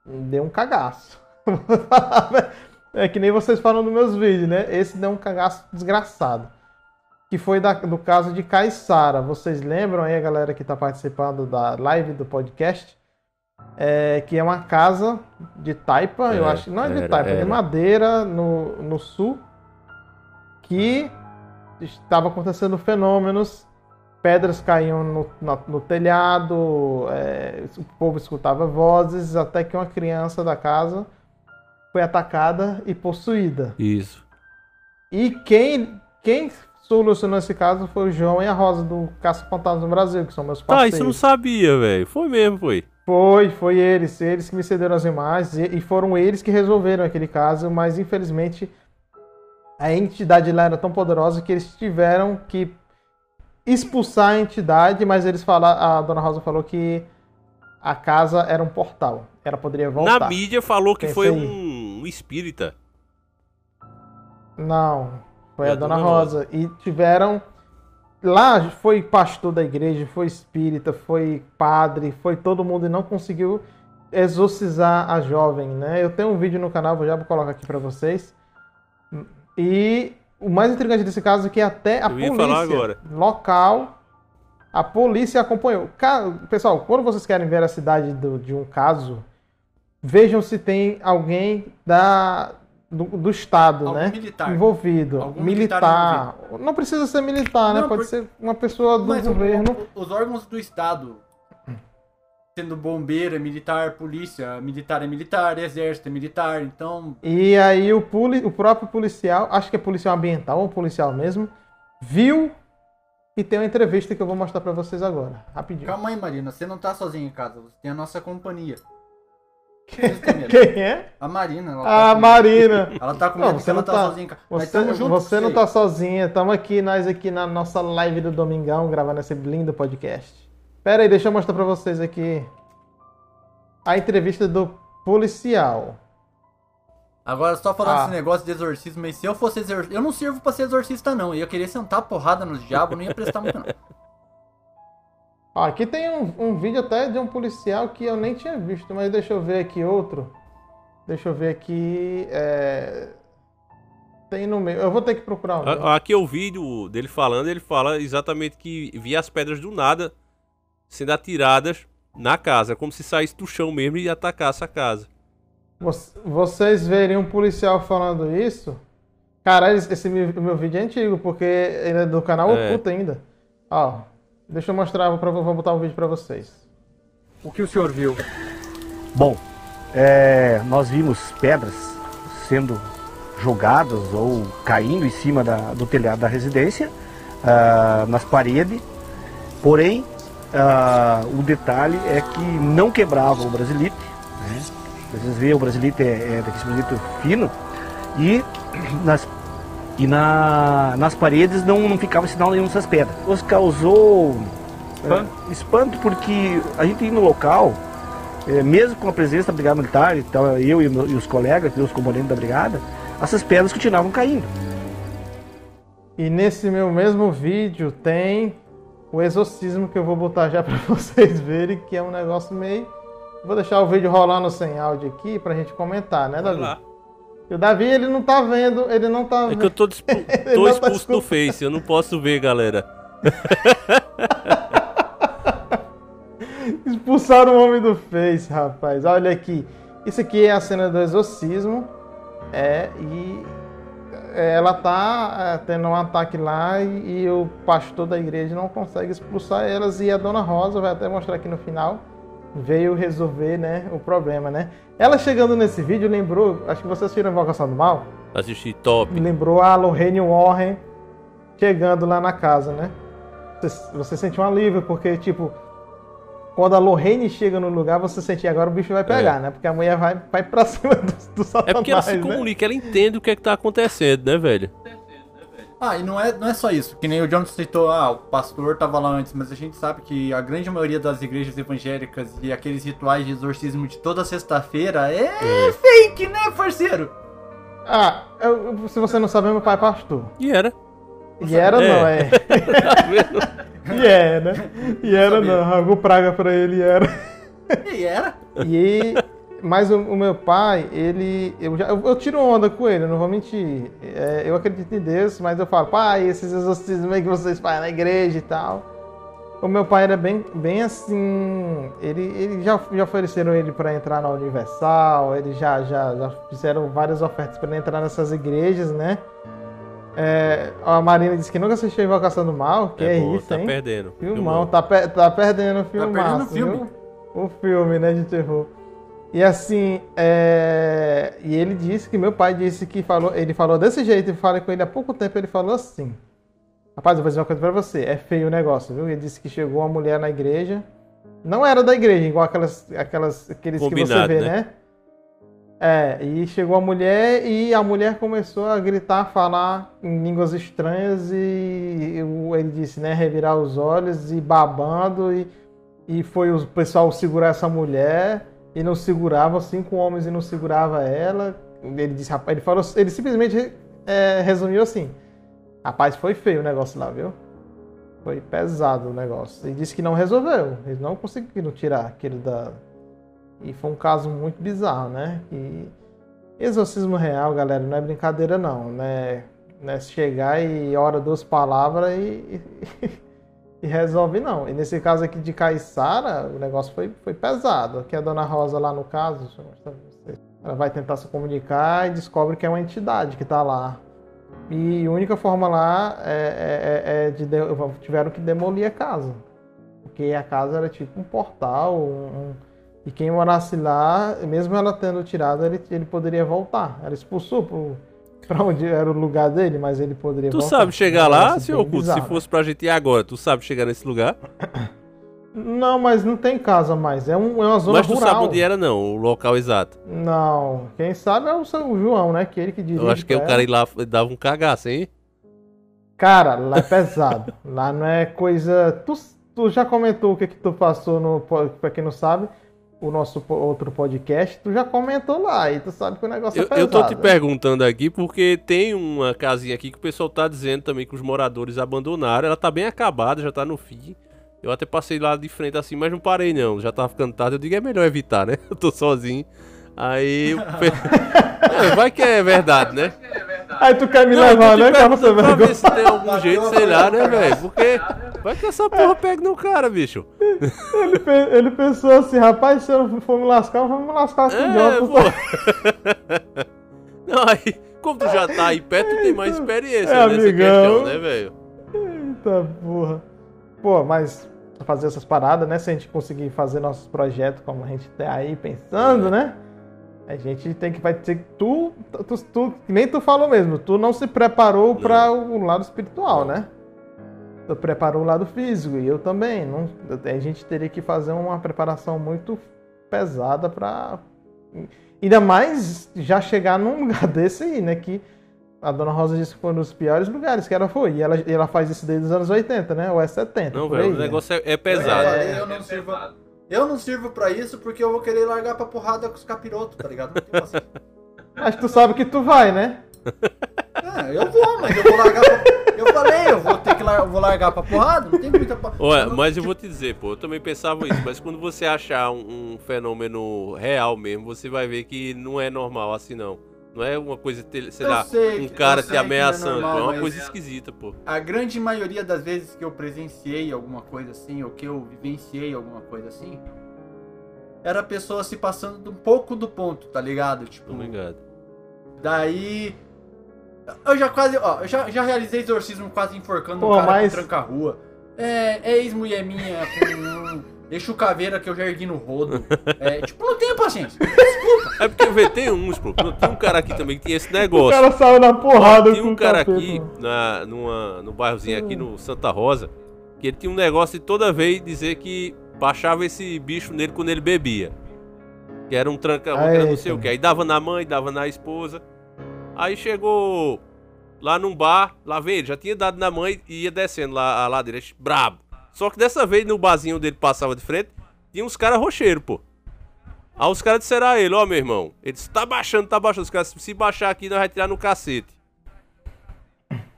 deu um cagaço. é que nem vocês falam nos meus vídeos, né? Esse deu um cagaço desgraçado. Que foi da- do caso de Caiçara. Vocês lembram aí, a galera que está participando da live do podcast? É, que é uma casa de taipa, eu É, acho. Não é de era, taipa, é era. de madeira no, no sul. Que estava acontecendo fenômenos. Pedras caíam no, na- no telhado, é, o povo escutava vozes, até que uma criança da casa foi atacada e possuída. Isso. E quem, quem solucionou esse caso foi o João e a Rosa do Caça Fantasma do Brasil, que são meus Ah, parceiros. isso eu não sabia, velho. Foi mesmo, foi. Foi, foi eles, eles que me cederam as imagens e, e foram eles que resolveram aquele caso, mas infelizmente a entidade lá era tão poderosa que eles tiveram que expulsar a entidade, mas eles falaram, a dona Rosa falou que a casa era um portal, ela poderia voltar. Na mídia falou que Pensa foi um, um espírita. Não, foi a, Dona, Rosa. E tiveram. Lá foi pastor da igreja, foi espírita, foi padre, foi todo mundo e não conseguiu exorcizar a jovem, né? Eu tenho um vídeo no canal, vou já colocar aqui pra vocês. E o mais intrigante desse caso é que até a polícia local, a polícia acompanhou. Pessoal, quando vocês querem ver a cidade do- de um caso, vejam se tem alguém da, do, do Estado, Algum né? militar. Envolvido. Algum militar. militar Não precisa ser militar, né? Não, Pode por- ser uma pessoa do Mas governo. o- os órgãos do Estado, sendo bombeiro, é militar, polícia, militar é militar, exército é militar, então E aí o, poli, o próprio policial, acho que é policial ambiental ou policial mesmo, viu e tem uma entrevista que eu vou mostrar pra vocês agora. Rapidinho. Calma aí, Marina, você não tá sozinha em casa, você tem a nossa companhia. Medo? Quem é? A Marina. Ela A tá Marina. Ela tá com Não, medo que você não tá, tá- sozinha Você, tamo junto você não tá sozinha, estamos aqui, nós aqui na nossa live do Domingão, gravando esse lindo podcast. Pera aí, deixa eu mostrar pra vocês aqui a entrevista do policial. Agora, só falando Ah. esse negócio de exorcismo, mas se eu fosse exorcista. Eu não sirvo pra ser exorcista, não. Eu ia querer sentar porrada nos diabos, não ia prestar muito, não. Ó, aqui tem um, um vídeo até de um policial que eu nem tinha visto, mas deixa eu ver aqui outro. Deixa eu ver aqui. é, Tem no meio. Eu vou ter que procurar um. Aqui é o vídeo dele falando, ele fala exatamente que via as pedras do nada sendo atiradas na casa, como se saísse do chão mesmo e atacasse a casa. Voc- Vocês verem um policial falando isso. Cara, esse esse meu, meu vídeo é antigo, porque ele é do canal É. oculto ainda. Ó, deixa eu mostrar, vou, vou botar um vídeo pra vocês. O que o senhor viu? Bom, é, nós vimos pedras sendo jogadas ou caindo em cima da- do telhado da residência, ah, nas paredes, porém ah, o detalhe é que não quebrava o brasilite, né? Vocês veem, o brasilite é, é daquele brasilite fino, E nas, e na, nas paredes não, não ficava sinal nenhum dessas pedras. Isso causou Espanto? é, espanto porque a gente ia no local, é, mesmo com a presença da Brigada Militar, então, eu e, meu- e os colegas, e os componentes da Brigada, essas pedras continuavam caindo. E nesse meu mesmo vídeo tem o exorcismo que eu vou botar já pra vocês verem, que é um negócio meio. Vou deixar o vídeo rolando sem áudio aqui pra gente comentar, né, Davi? lá. E o Davi, ele não tá vendo, ele não tá É que eu tô, dispu- tô tá expulso do Face, eu não posso ver, galera. Expulsaram o homem do Face, rapaz. Olha aqui. Isso aqui é a cena do exorcismo. É, e é, ela tá é, tendo um ataque lá e, e o pastor da igreja não consegue expulsar elas. E a dona Rosa vai até mostrar aqui no final. Veio resolver, né, o problema, né? Ela chegando nesse vídeo lembrou, acho que vocês assistiram Invocação do Mal, Assisti top. lembrou a Lorraine Warren chegando lá na casa, né? Você, você sente um alívio, porque, tipo, quando a Lorraine chega no lugar, você sente agora o bicho vai pegar, né? Porque a mulher vai, vai pra cima do, do É satanás, porque ela se né? comunica, ela entende o que é que tá acontecendo, né, velho? Ah, e não é, não é só isso. Que nem o John citou, ah, o pastor tava lá antes, mas a gente sabe que a grande maioria das igrejas evangélicas e aqueles rituais de exorcismo de toda sexta-feira é, fake, né, parceiro? Ah, eu- se você não sabe, meu pai é pastor. E era. E era não, é. e é, né? E era não, Ragu praga pra ele e era. E era? E mas o, o meu pai, ele eu, já, eu, eu tiro onda com ele, não vou mentir. É, eu acredito em Deus, mas eu falo, pai, esses exorcismos aí que vocês fazem na igreja e tal. O meu pai era bem, bem assim. Ele, ele já, já ofereceram ele para entrar na Universal, ele já, já, já fizeram várias ofertas para ele entrar nessas igrejas, né? É, a Marina disse que nunca assistiu Invocação do Mal, que é, É bom, isso, tá hein? perdendo. Filmão, tá, pe- tá perdendo o filme. perdendo o filme. O filme, né, de terror. E assim, é... e ele disse que meu pai disse que falou, ele falou desse jeito, eu falei com ele há pouco tempo, ele falou assim: Rapaz, eu vou dizer uma coisa pra você, é feio o negócio, viu? Ele disse que chegou uma mulher na igreja, não era da igreja, igual aquelas, aquelas aqueles que você Combinado, vê, né? né? É, e chegou a mulher e a mulher começou a gritar, a falar em línguas estranhas e o- ele disse, né, revirar os olhos e babando e, e foi o pessoal segurar essa mulher e não segurava, cinco homens e não segurava ela. Ele disse, rapaz, ele falou, ele simplesmente é, resumiu assim, rapaz, foi feio o negócio lá, viu? Foi pesado o negócio. E disse que não resolveu, eles não conseguiram tirar aquele da, e foi um caso muito bizarro, né? E exorcismo real, galera, não é brincadeira não, né? Não é chegar e ora duas palavras e, e resolve não. E nesse caso aqui de Caiçara, o negócio foi, foi pesado. Aqui a Dona Rosa lá no caso. Ela vai tentar se comunicar e descobre que é uma entidade que tá lá. E a única forma lá é, é- é de, de- tiveram que demolir a casa. Porque a casa era tipo um portal, um- e quem morasse lá, mesmo ela tendo tirado, ele, ele poderia voltar. Ela expulsou pro, pra onde era o lugar dele, mas ele poderia Tu voltar. sabe chegar lá, senhor bem Couto? Se bizarro. fosse pra gente ir agora, tu sabe chegar nesse lugar? Não, mas não tem casa mais. É, um, é uma zona Mas tu rural. sabe onde era, não, o local exato. Não, quem sabe é o, João, né? Que ele que dirige. Eu acho que o cara ir lá dava um cagaço, hein? Cara, lá é pesado. lá não é coisa. Tu, tu já comentou o que, que tu passou no. Pra quem não sabe, o nosso outro podcast, tu já comentou lá. E tu sabe que o negócio Eu, é pesado. eu tô te perguntando aqui porque tem uma casinha aqui que o pessoal tá dizendo também que os moradores abandonaram. Ela tá bem acabada, já tá no fim. Eu até passei lá de frente assim, mas não parei não. Já tava ficando tarde. Eu digo, é melhor evitar, né? Eu tô sozinho. Aí. eu pe- É, vai que é verdade, né? Aí tu quer me Não, levar, te né, cara? pra vai ver se tem algum jeito, sei lá, né, velho? Porque vai que essa porra pega no cara, bicho. Ele, ele pensou assim, rapaz, se eu for me lascar, eu vou me lascar com o É, John. pô. Não, aí, como tu já tá aí perto, tu tem mais experiência É, nessa amigão. questão, né, velho? Eita porra. Pô, mas fazer essas paradas, né? Se a gente conseguir fazer nossos projetos como a gente tá aí pensando, né? A gente tem que vai ter que tu, tu, tu nem tu falou mesmo, tu não se preparou para o lado espiritual, né? Tu preparou o lado físico e eu também, não, a gente teria que fazer uma preparação muito pesada para Ainda mais já chegar num lugar desse aí, né? Que a dona Rosa disse que foi um dos piores lugares que ela foi. E ela, e ela faz isso desde os anos 80, né? Ou é 70. Não, velho, aí, o né? negócio é, é pesado. É, eu não sirvo. Eu não sirvo pra isso porque eu vou querer largar pra porrada com os capirotos, tá ligado? Não tenho paciência. Mas tu sabe que tu vai, né? É, eu vou, mas eu vou largar pra... Eu falei, eu vou ter que lar... vou largar pra porrada, não tem muita. Olha, mas eu vou te dizer, pô, eu também pensava isso, mas quando você achar um, um fenômeno real mesmo, você vai ver que não é normal assim não. Não é uma coisa, te- sei Eu lá, sei um que- cara te que não é ameaçando, normal, é uma coisa esquisita, pô. A grande maioria das vezes que eu presenciei alguma coisa assim, ou que eu vivenciei alguma coisa assim, era a pessoa se passando de um pouco do ponto, tá ligado? Tipo, Obrigado. daí. Eu já quase. Ó, eu já, já realizei exorcismo quase enforcando Pô, um cara mas- com tranca-rua. É, é ex-mulher minha com um. Eixo caveira que eu já ergui no rodo. É, tipo, não tenho paciência. Desculpa. É porque vê, tem uns, pô. Tem um cara aqui também que tinha esse negócio. O cara saiu na porrada Tinha com um o cara capeta. aqui na, numa, no bairrozinho aqui no Santa Rosa que ele tinha um negócio de toda vez dizer que baixava esse bicho nele quando ele bebia. Que era um tranca que era não sei o que. Aí dava na mãe, dava na esposa. Aí chegou lá num bar, lá vem ele, já tinha dado na mãe e ia descendo lá a ladeira, brabo. Só que dessa vez no barzinho dele passava de frente, tinha uns caras rocheiros, pô. Aí os caras disseram a ele, ó meu irmão, ele disse, tá baixando, tá baixando. Os caras, se baixar aqui, nós vai tirar no cacete.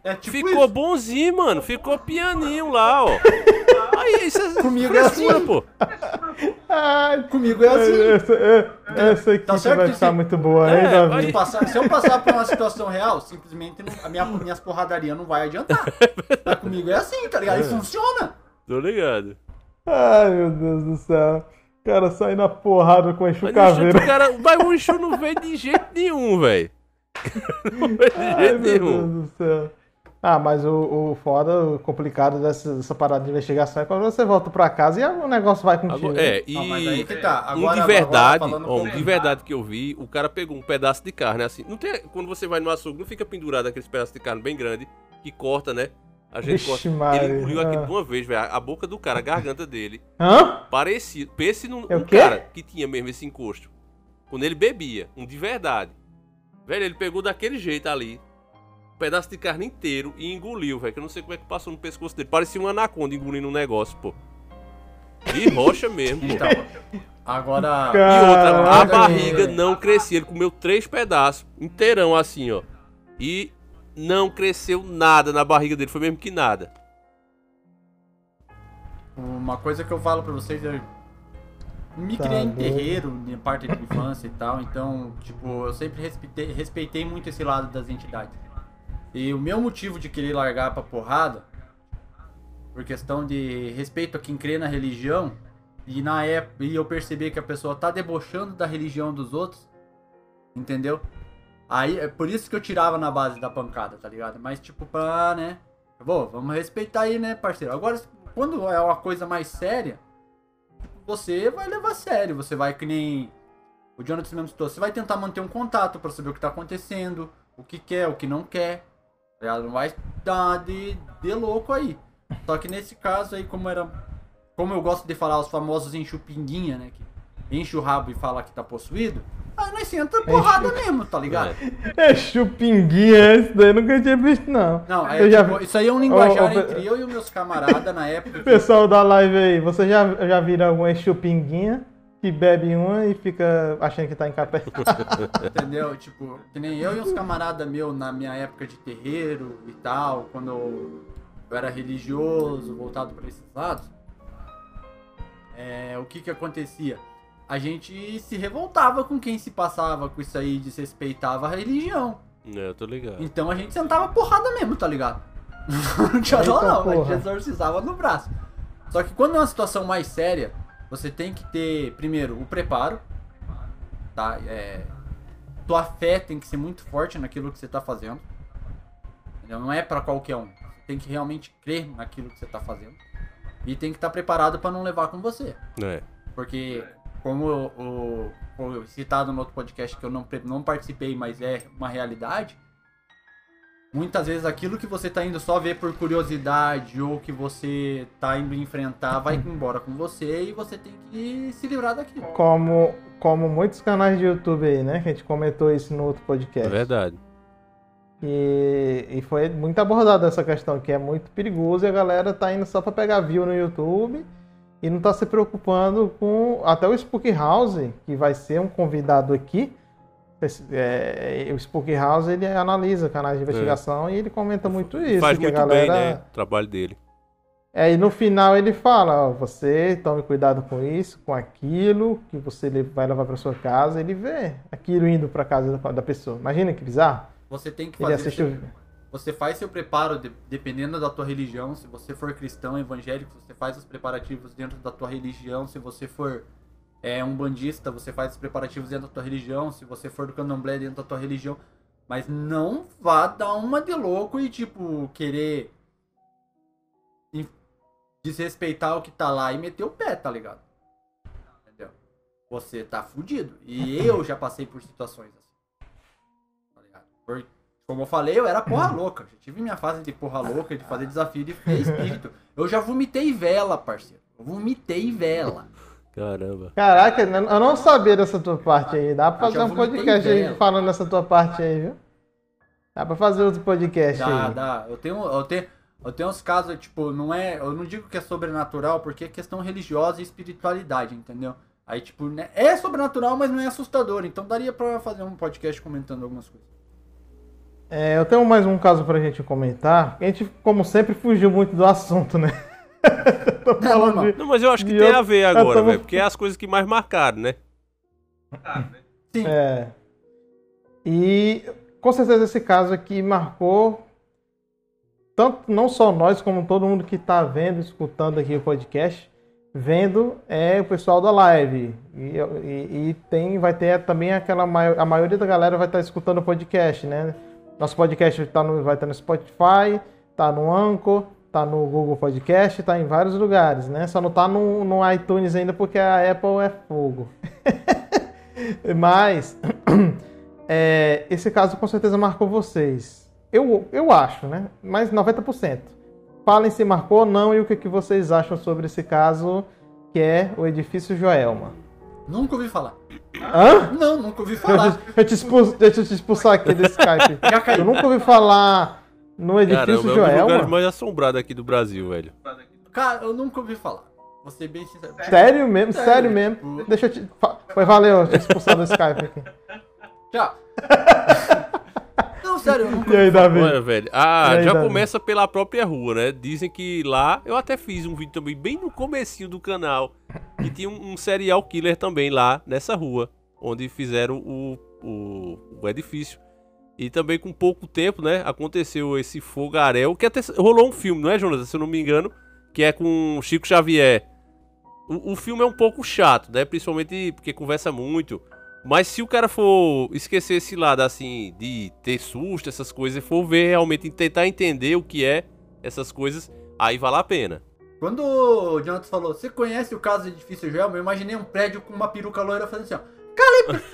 É tipo ficou bonzinho, mano. Ficou pianinho lá, ó. Aí, isso é Comigo é assim. pô. Ai, Comigo é assim. Essa, é- essa equipe certo vai que ficar se- muito boa, hein, É, Davi? se, passar- se eu passar por uma situação real, simplesmente não- a minha, minhas porradarias não vai adiantar. Mas comigo é assim, tá ligado? E É. funciona. Tô ligado. Ai, meu Deus do céu. O cara sai na porrada com enxo Mas, no chute, caveira. o cara, mas o Exu não veio de jeito nenhum, velho. Não veio de Ai, jeito meu nenhum. Deus do céu. Ah, mas o, o foda, o complicado dessa, dessa parada de investigação é quando você volta pra casa e o negócio vai contigo. Agora- é, e Ah, mas aí que tá. um Agora- de verdade, agora ó, um de verdade que eu vi, o cara pegou um pedaço de carne assim. Não tem, quando você vai no açougue, não fica pendurado aqueles pedaços de carne bem grande que corta, né? A gente Vixe, corta. Maria. Ele engoliu aqui de uma vez, velho. A boca do cara, a garganta dele. Hã? Parecia. Pense num É o um cara que tinha mesmo esse encosto. Quando ele bebia, um de verdade. Velho, ele pegou daquele jeito ali. Um pedaço de carne inteiro e engoliu, velho. Que eu não sei como é que passou no pescoço dele. Parecia um anaconda engolindo um negócio, pô. De rocha mesmo, pô. Então, agora. E outra, a barriga não crescia. Ele comeu três pedaços, inteirão assim, ó. E não cresceu nada na barriga dele. Foi mesmo que nada. Uma coisa que eu falo pra vocês é. Me Tá criei em terreiro, em parte de infância e tal, então, tipo, eu sempre respeitei, respeitei muito esse lado das entidades. E o meu motivo de querer largar pra porrada, por questão de respeito a quem crê na religião, e na época e eu perceber que a pessoa tá debochando da religião dos outros, entendeu? Aí é por isso que eu tirava na base da pancada, tá ligado? Mas tipo, pá, né? Bom, vamos respeitar aí, né, parceiro? Agora, quando é uma coisa mais séria, você vai levar a sério. Você vai que nem o Jonathan mesmo citou. Você vai tentar manter um contato pra saber o que tá acontecendo, o que quer, o que não quer. tá? Não vai dar de, de louco aí. Só que nesse caso aí, como era. Como eu gosto de falar, os famosos enche o pinguinha, né? Que enche o rabo e fala que tá possuído. Aí nós entra porrada mesmo, tá ligado? É chupinguinha, esse daí nunca tinha visto, não. Não, é, já tipo, isso aí é um linguajar Ô, ô, entre eu e os meus camaradas na época. Pessoal da live aí, você já, já viram alguma chupinguinha que bebe uma e fica achando que tá encapetado? Entendeu? Tipo, que nem eu e uns camaradas meus na minha época de terreiro e tal, quando eu era religioso, voltado para esses lados. É, o que que acontecia? A gente se revoltava com quem se passava com isso aí, desrespeitava a religião. É, eu tô ligado. Então a gente sentava porrada mesmo, tá ligado? Não tinha dó não, a gente porra. exorcizava no braço. Só que quando é uma situação mais séria, você tem que ter, primeiro, o preparo, tá? É, tua fé tem que ser muito forte naquilo que você tá fazendo. Não é pra qualquer um. Você tem que realmente crer naquilo que você tá fazendo. E tem que estar preparado pra não levar com você. É. Porque, como o, foi citado no outro podcast que eu não, não participei, mas é uma realidade, muitas vezes aquilo que você tá indo só ver por curiosidade ou que você tá indo enfrentar vai embora com você e você tem que se livrar daquilo. Como, como muitos canais de YouTube aí, né? Que a gente comentou isso no outro podcast. É verdade. E, e foi muito abordada essa questão, que é muito perigoso e a galera tá indo só pra pegar view no YouTube e não tá se preocupando com. Até o Spook House, que vai ser um convidado aqui. esse- é, o Spook House ele analisa canais de investigação e ele comenta muito isso. Faz que a muito galera... bem, né? O trabalho dele. É, e no final ele fala, ó, você tome cuidado com isso, com aquilo que você vai levar para sua casa, ele vê aquilo indo para casa da, da pessoa. Imagina que bizarro. Você tem que Ele fazer. assiste Você faz seu preparo de- dependendo da tua religião. Se você for cristão, evangélico, você faz os preparativos dentro da tua religião. Se você for é, um bandista, você faz os preparativos dentro da tua religião. Se você for do candomblé, dentro da tua religião. Mas não vá dar uma de louco e, tipo, querer desrespeitar o que tá lá e meter o pé, tá ligado? Entendeu? Você tá fudido. E eu já passei por situações assim. Tá ligado? Por- como eu falei, eu era porra louca. Já tive minha fase de porra louca, de fazer desafio de espírito. Eu já vomitei vela, parceiro. Eu vomitei vela. Caramba. Caraca, eu não sabia dessa tua parte aí. Dá pra Eu fazer um podcast aí falando dessa tua parte aí, viu? Dá pra fazer outro podcast Dá, aí. dá. Eu tenho, eu tenho, eu tenho uns casos, tipo, não é. Eu não digo que é sobrenatural, porque é questão religiosa e espiritualidade, entendeu? Aí, tipo, né, é sobrenatural, mas não é assustador. Então daria pra fazer um podcast comentando algumas coisas. É, eu tenho mais um caso pra gente comentar. A gente, como sempre, fugiu muito do assunto, né? Tô falando de- Não, mas eu acho que tem a outro- ver eu agora, velho. Porque é as coisas que mais marcaram, né? Sim. É. E com certeza esse caso aqui marcou tanto não só nós, como todo mundo que está vendo, escutando aqui o podcast, vendo é o pessoal da live. E, e- e tem, vai ter também aquela a maioria da galera vai estar escutando o podcast, né? Nosso podcast tá no, vai estar no Spotify, tá no Anchor, tá no Google Podcast, tá em vários lugares, né? Só não tá no, no iTunes ainda porque a Apple é fogo. Mas é, esse caso com certeza marcou vocês. Eu, eu acho, né? Mas 90%. Falem se marcou ou não e o que, que vocês acham sobre esse caso, que é o edifício Joelma. Nunca ouvi falar. Hã? Não, nunca ouvi eu falar. eu te expulsar, deixa eu te expulsar aqui do Skype. Já caiu. Eu nunca ouvi falar no edifício Caramba, é um dos lugares Joelma. mais assombrados aqui do Brasil, velho. Cara, eu nunca ouvi falar. Vou ser bem sincero. Sério mesmo? Sério, Sério, mesmo? tipo- Deixa eu te. Foi, valeu, te expulsar do Skype aqui. Tchau. Sério, E aí, Davi? Olha, velho. Ah, aí, já Davi? começa pela própria rua, né? Dizem que lá. Eu até fiz um vídeo também, bem no comecinho do canal. Que tinha um, um serial killer também lá nessa rua. Onde fizeram o, o, o edifício. E também com pouco tempo, né? Aconteceu esse fogaréu. Que até rolou um filme, não é, Jonas? Se eu não me engano. Que é com o Chico Xavier. O, o filme é um pouco chato, né? Principalmente porque conversa muito. Mas se o cara for esquecer esse lado, assim, de ter susto, essas coisas, e for ver realmente, tentar entender o que é essas coisas, aí vale a pena. Quando o Jonathan falou, você conhece o caso do edifício Joelma? Eu imaginei um prédio com uma peruca loira fazendo assim, ó. Calypso!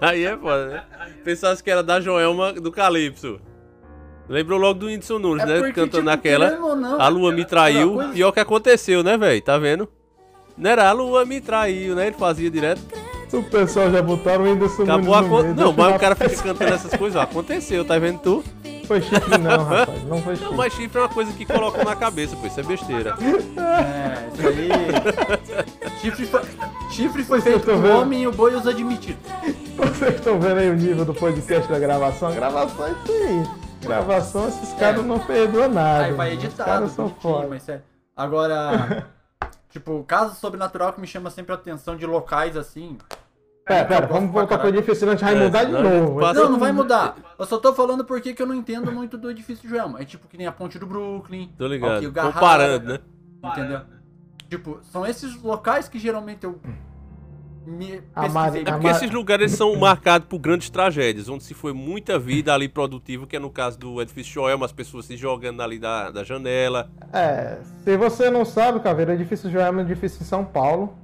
aí é foda, né? Pensasse que era da Joelma do Calypso. Lembrou logo do Whindersson Nunes, É né? porque, Cantando tipo, ou não, a lua me traiu. aquela coisa- Pior que aconteceu, né, velho? Tá vendo? Não era a lua me traiu, né? Ele fazia direto. O pessoal já botaram o Whindersson Acabou a con... Não, mas o cara fica cantando essas coisas, ó. Aconteceu, tá vendo tu? Foi chifre não, rapaz. Não foi chifre. Não, mas chifre é uma coisa que colocam na cabeça, pô. Isso é besteira. É, isso aí. chifre, foi, chifre foi feito homem e o boi os admitido. Vocês estão vendo aí o nível do podcast da gravação? A gravação é isso aí. Gravação, esses caras não perdoam nada. Aí vai Os editado, caras são foda. mas sério. Agora, tipo, caso sobrenatural que me chama sempre a atenção de locais assim. Pera, pera, vamos voltar pro edifício, senão a gente vai É, mudar de novo. Não, não vai mudar. Eu só tô falando porque que eu não entendo muito do edifício Joelma. É tipo que nem a ponte do Brooklyn. Tô ligado. aqui o Garrara, Comparando, né? Entendeu? Tipo, são esses locais que geralmente eu me pesquisei. É porque esses lugares são marcados por grandes tragédias, onde se foi muita vida ali produtiva, que é no caso do edifício Joelma, as pessoas se jogando ali da, da janela. É, se você não sabe, Caveira, o edifício Joelma é um edifício em São Paulo.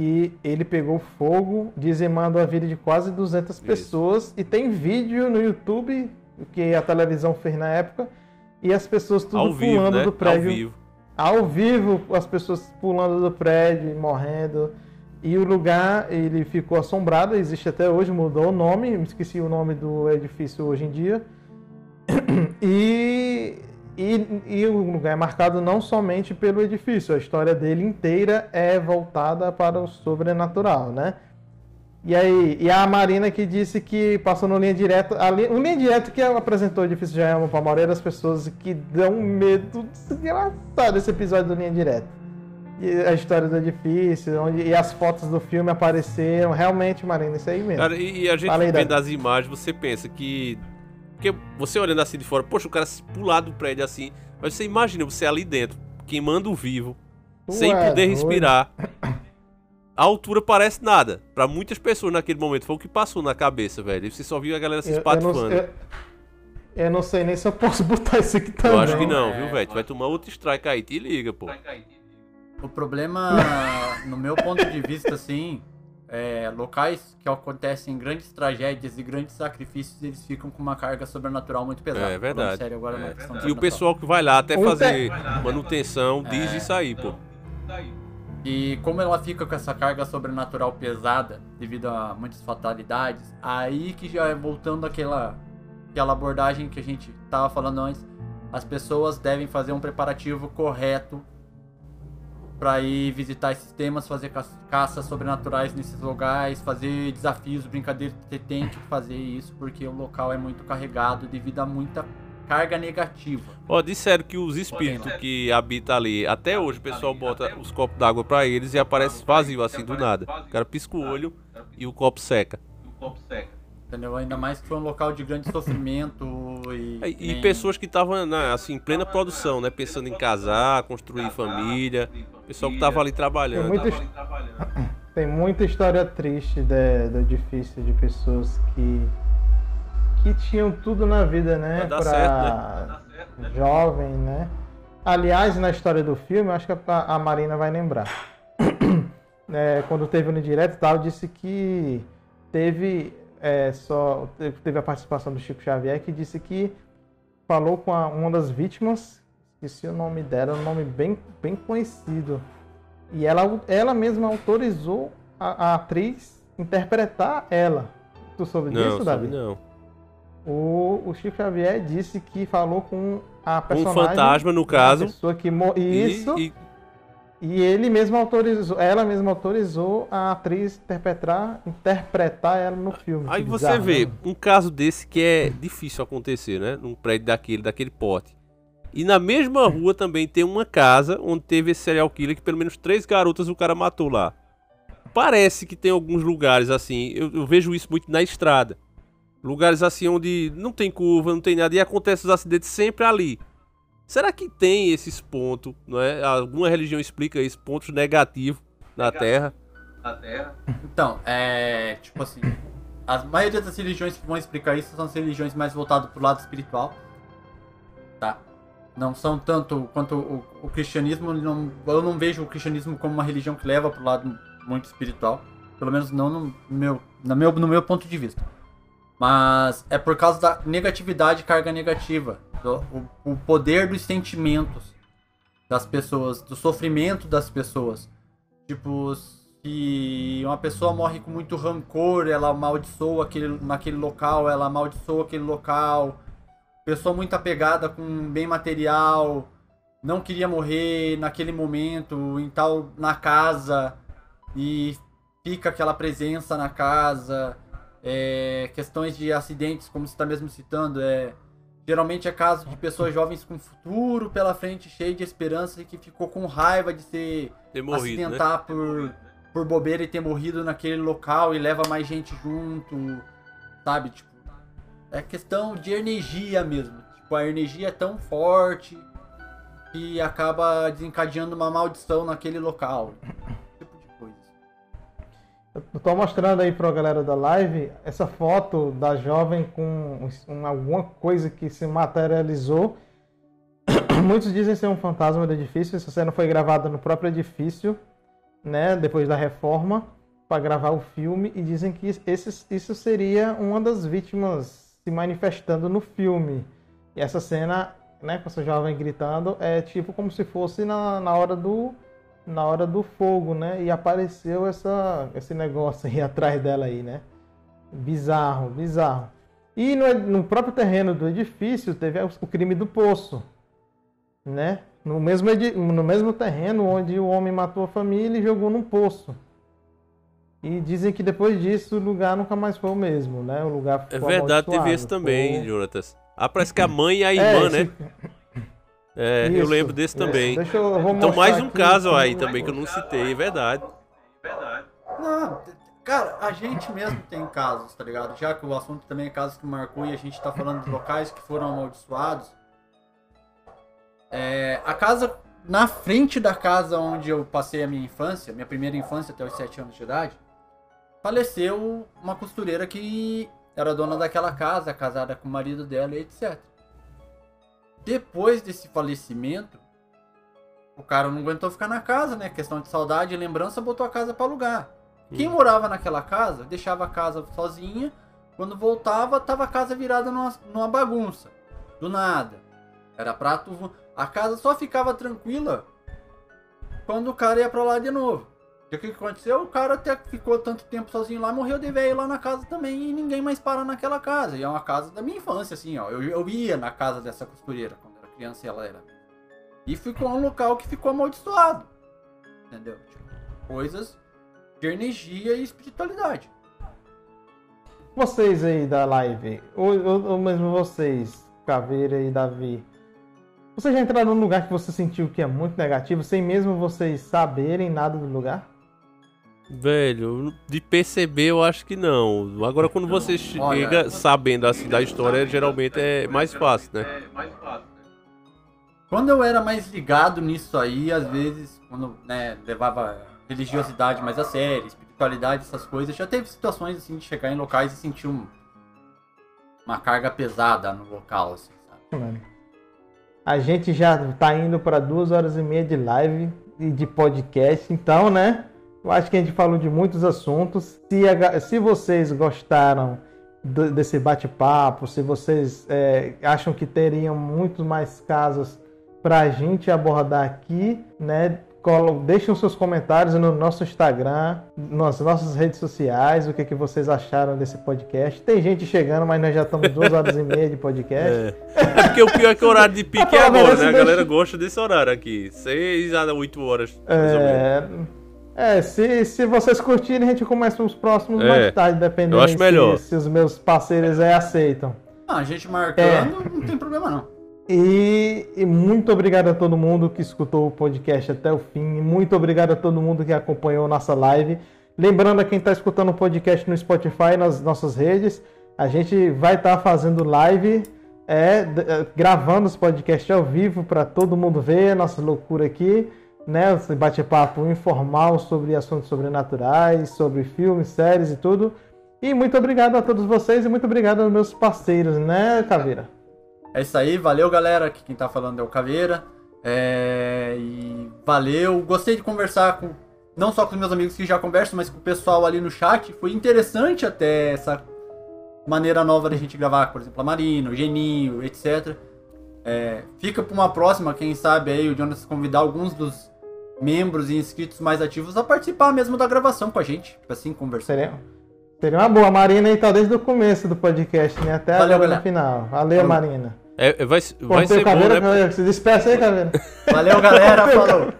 Que ele pegou fogo, dizimando a vida de quase 200 pessoas. E tem vídeo no YouTube o que a televisão fez na época, e as pessoas tudo Ao vivo, pulando né? do prédio. Ao vivo. Ao vivo, as pessoas pulando do prédio, morrendo. E o lugar, ele ficou assombrado, existe até hoje, mudou o nome, me esqueci o nome do edifício hoje em dia. E, e, e o lugar é marcado não somente pelo edifício, a história dele inteira é voltada para o sobrenatural, né? E aí, e a Marina que disse que passou no linha direta, a linha, o linha direto que ela apresentou o edifício de Jaelma para a maioria das pessoas que dão medo desgraçado esse episódio do linha direta. E a história do edifício, onde, e as fotos do filme apareceram, realmente, Marina, isso aí mesmo. Cara, e, e a gente Fala vendo as imagens, você pensa que. Porque você olhando assim de fora, poxa, o cara se pular do prédio assim. Mas você imagina você ali dentro, queimando vivo, Tu sem é poder doido. respirar. A altura parece nada. Pra muitas pessoas naquele momento foi o que passou na cabeça, velho. E você só viu a galera se Eu- eu, espatifando. não, eu, eu não sei nem se eu posso botar isso aqui Eu também. acho que não, viu, velho? Tu vai tomar outro strike aí, te liga, pô. O problema, no meu ponto de vista, assim, é, locais que acontecem grandes tragédias e grandes sacrifícios, eles ficam com uma carga sobrenatural muito pesada. É verdade. Sério, agora É. questão E o pessoal que vai lá até fazer te- manutenção diz É. isso aí, pô. E como ela fica com essa carga sobrenatural pesada, devido a muitas fatalidades, aí que já é voltando àquela, àquela abordagem que a gente tava falando antes, as pessoas devem fazer um preparativo correto para ir visitar esses temas, fazer ca- caças sobrenaturais nesses lugares, fazer desafios, brincadeiras, você tem que fazer isso porque o local é muito carregado devido a muita carga negativa. Ó, disseram que os espíritos que habitam ali, até hoje o pessoal bota os copos d'água pra eles e aparece vazio assim do nada. O cara pisca o olho e o copo seca. Entendeu? Ainda mais que foi um local de grande sofrimento e. E nem- pessoas que estavam né, assim, em plena produção, né? Pensando em casar, construir família. Pessoal que tava ali Tem trabalhando. muita, his- tem muita história triste de- do difícil de pessoas que que tinham tudo na vida, né? Vai dar Pra certo, jovem, né? Aliás, na história do filme, eu acho que a, a Marina vai lembrar. É, quando teve no direto e tal, disse que teve é, só teve teve a participação do Chico Xavier que disse que falou com a- uma das vítimas, esqueci o nome dela, um nome bem, bem conhecido. E ela, ela mesma autorizou a, a atriz interpretar ela. Tu soube Não, disso, Davi? não. O, o Chico Xavier disse que falou com a Um personagem. fantasma, no caso. pessoa que mo- E- Isso. e- E ele mesmo autorizou, ela mesma autorizou a atriz interpretar, interpretar ela no filme. Aí você bizarro, vê né? um caso desse que é difícil acontecer, né? Num prédio daquele, daquele porte. E na mesma rua também tem uma casa onde teve esse serial killer que pelo menos três garotas o cara matou lá. Parece que tem alguns lugares assim, eu, eu vejo isso muito na estrada. Lugares assim onde não tem curva, não tem nada e acontece os acidentes sempre ali. Será que tem esses pontos, não é? Alguma religião explica isso, pontos negativos na Terra? Então, é. Tipo assim. A maioria das religiões que vão explicar isso são as religiões mais voltadas pro lado espiritual. Não são tanto quanto o, o cristianismo. Não, eu não vejo o cristianismo como uma religião que leva pro lado muito espiritual. Pelo menos não no meu, no meu, no meu ponto de vista. Mas é por causa da negatividade carga negativa. do- o, o poder dos sentimentos das pessoas, do sofrimento das pessoas. Tipo, se uma pessoa morre com muito rancor, ela amaldiçoa aquele, naquele local, ela amaldiçoa aquele local. Pessoa muito apegada com bem material, não queria morrer naquele momento, em tal na casa e fica aquela presença na casa. É, questões de acidentes, como você está mesmo citando, é geralmente é caso de pessoas jovens com futuro pela frente, cheio de esperança e que ficou com raiva de morrido, né? acidentar por, por bobeira e ter morrido naquele local e leva mais gente junto, sabe? Tipo, é questão de energia mesmo. Tipo, a energia é tão forte que acaba desencadeando uma maldição naquele local. Tipo de coisa. Eu tô mostrando aí pra galera da live essa foto da jovem com um- alguma coisa que se materializou. Muitos dizem ser um fantasma do edifício. Essa cena foi gravada no próprio edifício, né? Depois da reforma, para gravar o filme. E dizem que esse, isso seria uma das vítimas se manifestando no filme. E essa cena, né, com essa jovem gritando, é tipo como se fosse na, na hora do na hora do fogo, né? E apareceu essa, esse negócio aí atrás dela aí, né? Bizarro, bizarro. E no, no próprio terreno do edifício teve o crime do poço, né? No mesmo, no mesmo terreno onde o homem matou a família e jogou num poço. E dizem que depois disso o lugar nunca mais foi o mesmo, né? O lugar É verdade, teve esse também, ficou- Jonatas. Ah, parece que a mãe e a É, irmã, esse- né? É, eu Isso, lembro desse isso. também. Deixa eu- eu vou então, mais um aqui caso aí também que eu não citei, é verdade. Não, cara, a gente mesmo tem casos, tá ligado? Já que o assunto também é casos que marcou e a gente tá falando de locais que foram amaldiçoados. É, a casa, na frente da casa onde eu passei a minha infância, minha primeira infância até os 7 anos de idade, faleceu uma costureira que era dona daquela casa, casada com o marido dela e etc. Depois desse falecimento, o cara não aguentou ficar na casa, né? Questão de saudade e lembrança, botou a casa pra alugar. Quem morava naquela casa, deixava a casa sozinha. Quando voltava, tava a casa virada numa, numa bagunça. Do nada. Era prato. A casa só ficava tranquila quando o cara ia pra lá de novo. E o que aconteceu? O cara até ficou tanto tempo sozinho lá, morreu de velho lá na casa também e ninguém mais para naquela casa. E é uma casa da minha infância, assim, ó. Eu, eu ia na casa dessa costureira quando era criança e ela era. E ficou um local que ficou amaldiçoado. Entendeu? Tipo, coisas de energia e espiritualidade. Vocês aí da live, ou, ou- ou mesmo vocês, Caveira e Davi, vocês já entraram num lugar que você sentiu que é muito negativo, sem mesmo vocês saberem nada do lugar? Velho, de perceber eu acho que não. Agora quando você chega olha- sabendo assim da história, geralmente é mais fácil, né? Quando eu era mais ligado nisso aí, às vezes, quando né, levava religiosidade mais a sério, espiritualidade, essas coisas, já teve situações assim de chegar em locais e sentir um- uma carga pesada no local, assim, sabe? Mano. A gente já tá indo para duas horas e meia de live e de podcast, então, né? Eu acho que a gente falou de muitos assuntos. Se, a se vocês gostaram do- desse bate-papo, se vocês é, acham que teriam muitos mais casos para a gente abordar aqui, né? Deixem seus comentários no nosso Instagram, nas nossas redes sociais, o que, que vocês acharam desse podcast. Tem gente chegando, mas nós já estamos duas horas e meia de podcast. É. É porque o pior é que o horário de pique é agora, né? A galera gosta desse horário aqui. 6 a 8 horas. mais ou menos. É, é se, se vocês curtirem, a gente começa os próximos É, mais tarde, dependendo eu acho se- melhor. Se, os meus parceiros aí aceitam. Ah, a gente marcando, não tem problema não. E, e muito obrigado a todo mundo que escutou o podcast até o fim. E muito obrigado a todo mundo que acompanhou nossa live. Lembrando a quem está escutando o podcast no Spotify, nas nossas redes, a gente vai estar fazendo live, é, é, gravando os podcasts ao vivo para todo mundo ver a nossa loucura aqui, né? Esse bate-papo informal sobre assuntos sobrenaturais, sobre filmes, séries e tudo. E muito obrigado a todos vocês e muito obrigado aos meus parceiros, né, Caveira? É isso aí, valeu galera, aqui quem tá falando é o Caveira. É, e valeu, gostei de conversar com não só com os meus amigos que já conversam, mas com o pessoal ali no chat. Foi interessante até essa maneira nova da gente gravar, por exemplo, a Marina, o Geninho, etc. É, fica pra uma próxima, quem sabe aí o Jonas convidar alguns dos membros e inscritos mais ativos a participar mesmo da gravação com a gente, pra assim conversar. Seria, seria uma boa. A Marina aí tá desde o começo do podcast, né? Até Valeu, agora galera. no final. Valeu, Falou. Marina. É, vai, vai ser bom, né? Se despeça aí, Caveira. Valeu, galera, falou!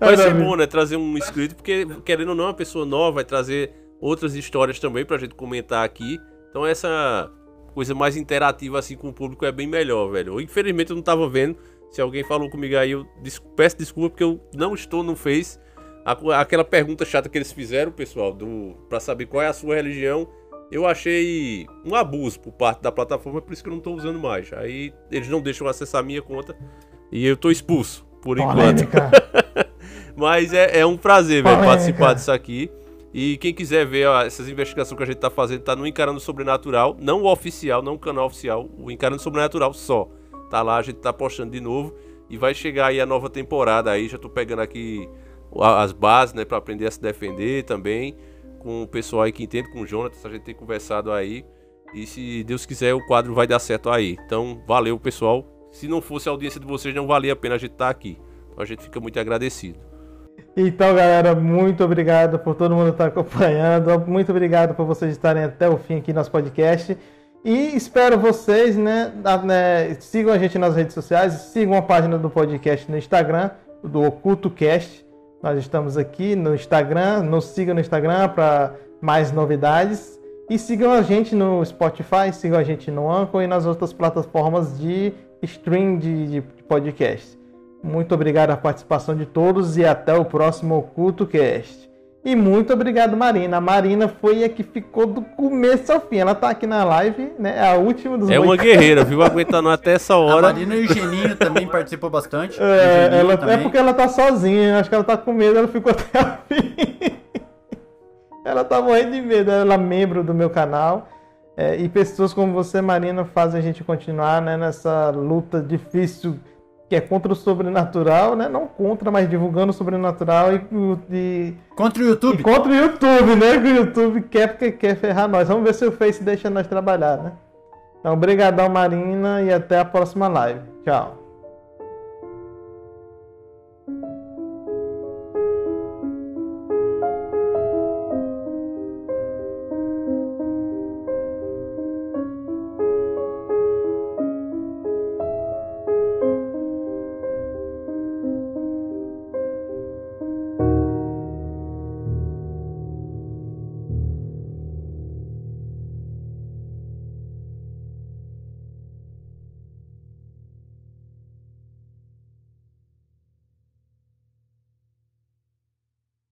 Vai ser bom, né? Trazer um inscrito, porque querendo ou não, uma pessoa nova vai trazer outras histórias também pra gente comentar aqui. Então essa coisa mais interativa assim com o público é bem melhor, velho. Infelizmente eu não tava vendo. Se alguém falou comigo aí, eu peço desculpa porque eu não estou no Face. Aquela pergunta chata que eles fizeram, pessoal, do para saber qual é a sua religião, eu achei um abuso por parte da plataforma, por isso que eu não tô usando mais. Aí eles não deixam acessar a minha conta e eu tô expulso por enquanto. Mas é, é um prazer, velho, participar disso aqui. E quem quiser ver ó, essas investigações que a gente tá fazendo, tá no Encarando Sobrenatural, não o oficial, não o canal oficial, o Encarando Sobrenatural só. Tá lá, a gente tá postando de novo. E vai chegar aí a nova temporada aí, já tô pegando aqui as bases, né, pra aprender a se defender também. Com o pessoal aí que entende, com o Jonathan, a gente tem conversado aí. E se Deus quiser, o quadro vai dar certo aí. Então, valeu, pessoal. Se não fosse a audiência de vocês, não valia a pena a gente estar aqui. Então, a gente fica muito agradecido. Então, galera, muito obrigado por todo mundo estar acompanhando. Muito obrigado por vocês estarem até o fim aqui no nosso podcast. E espero vocês, né, né, Sigam a gente nas redes sociais, sigam a página do podcast no Instagram, do OcultoCast. Nós estamos aqui no Instagram, nos sigam no Instagram para mais novidades. E sigam a gente no Spotify, sigam a gente no Anchor e nas outras plataformas de stream de, de podcast. Muito obrigado a participação de todos e até o próximo Oculto Cast. E muito obrigado, Marina. A Marina foi a que ficou do começo ao fim. Ela tá aqui na live, né? É a última dos É uma guerreira, viu? Aguentando até essa hora. A Marina e o Geninho também participou bastante. É, ela, é porque ela tá sozinha. Acho que ela tá com medo, ela ficou até o fim. ela tá morrendo de medo. Ela é membro do meu canal. É, e pessoas como você, Marina, fazem a gente continuar né, nessa luta difícil que é contra o sobrenatural, né? Não contra, mas divulgando o sobrenatural e, e contra o YouTube. E contra o YouTube, né? Que o YouTube quer porque quer ferrar nós. Vamos ver se o Face deixa nós trabalhar, né? Então, obrigadão, Marina, e até a próxima live. Tchau.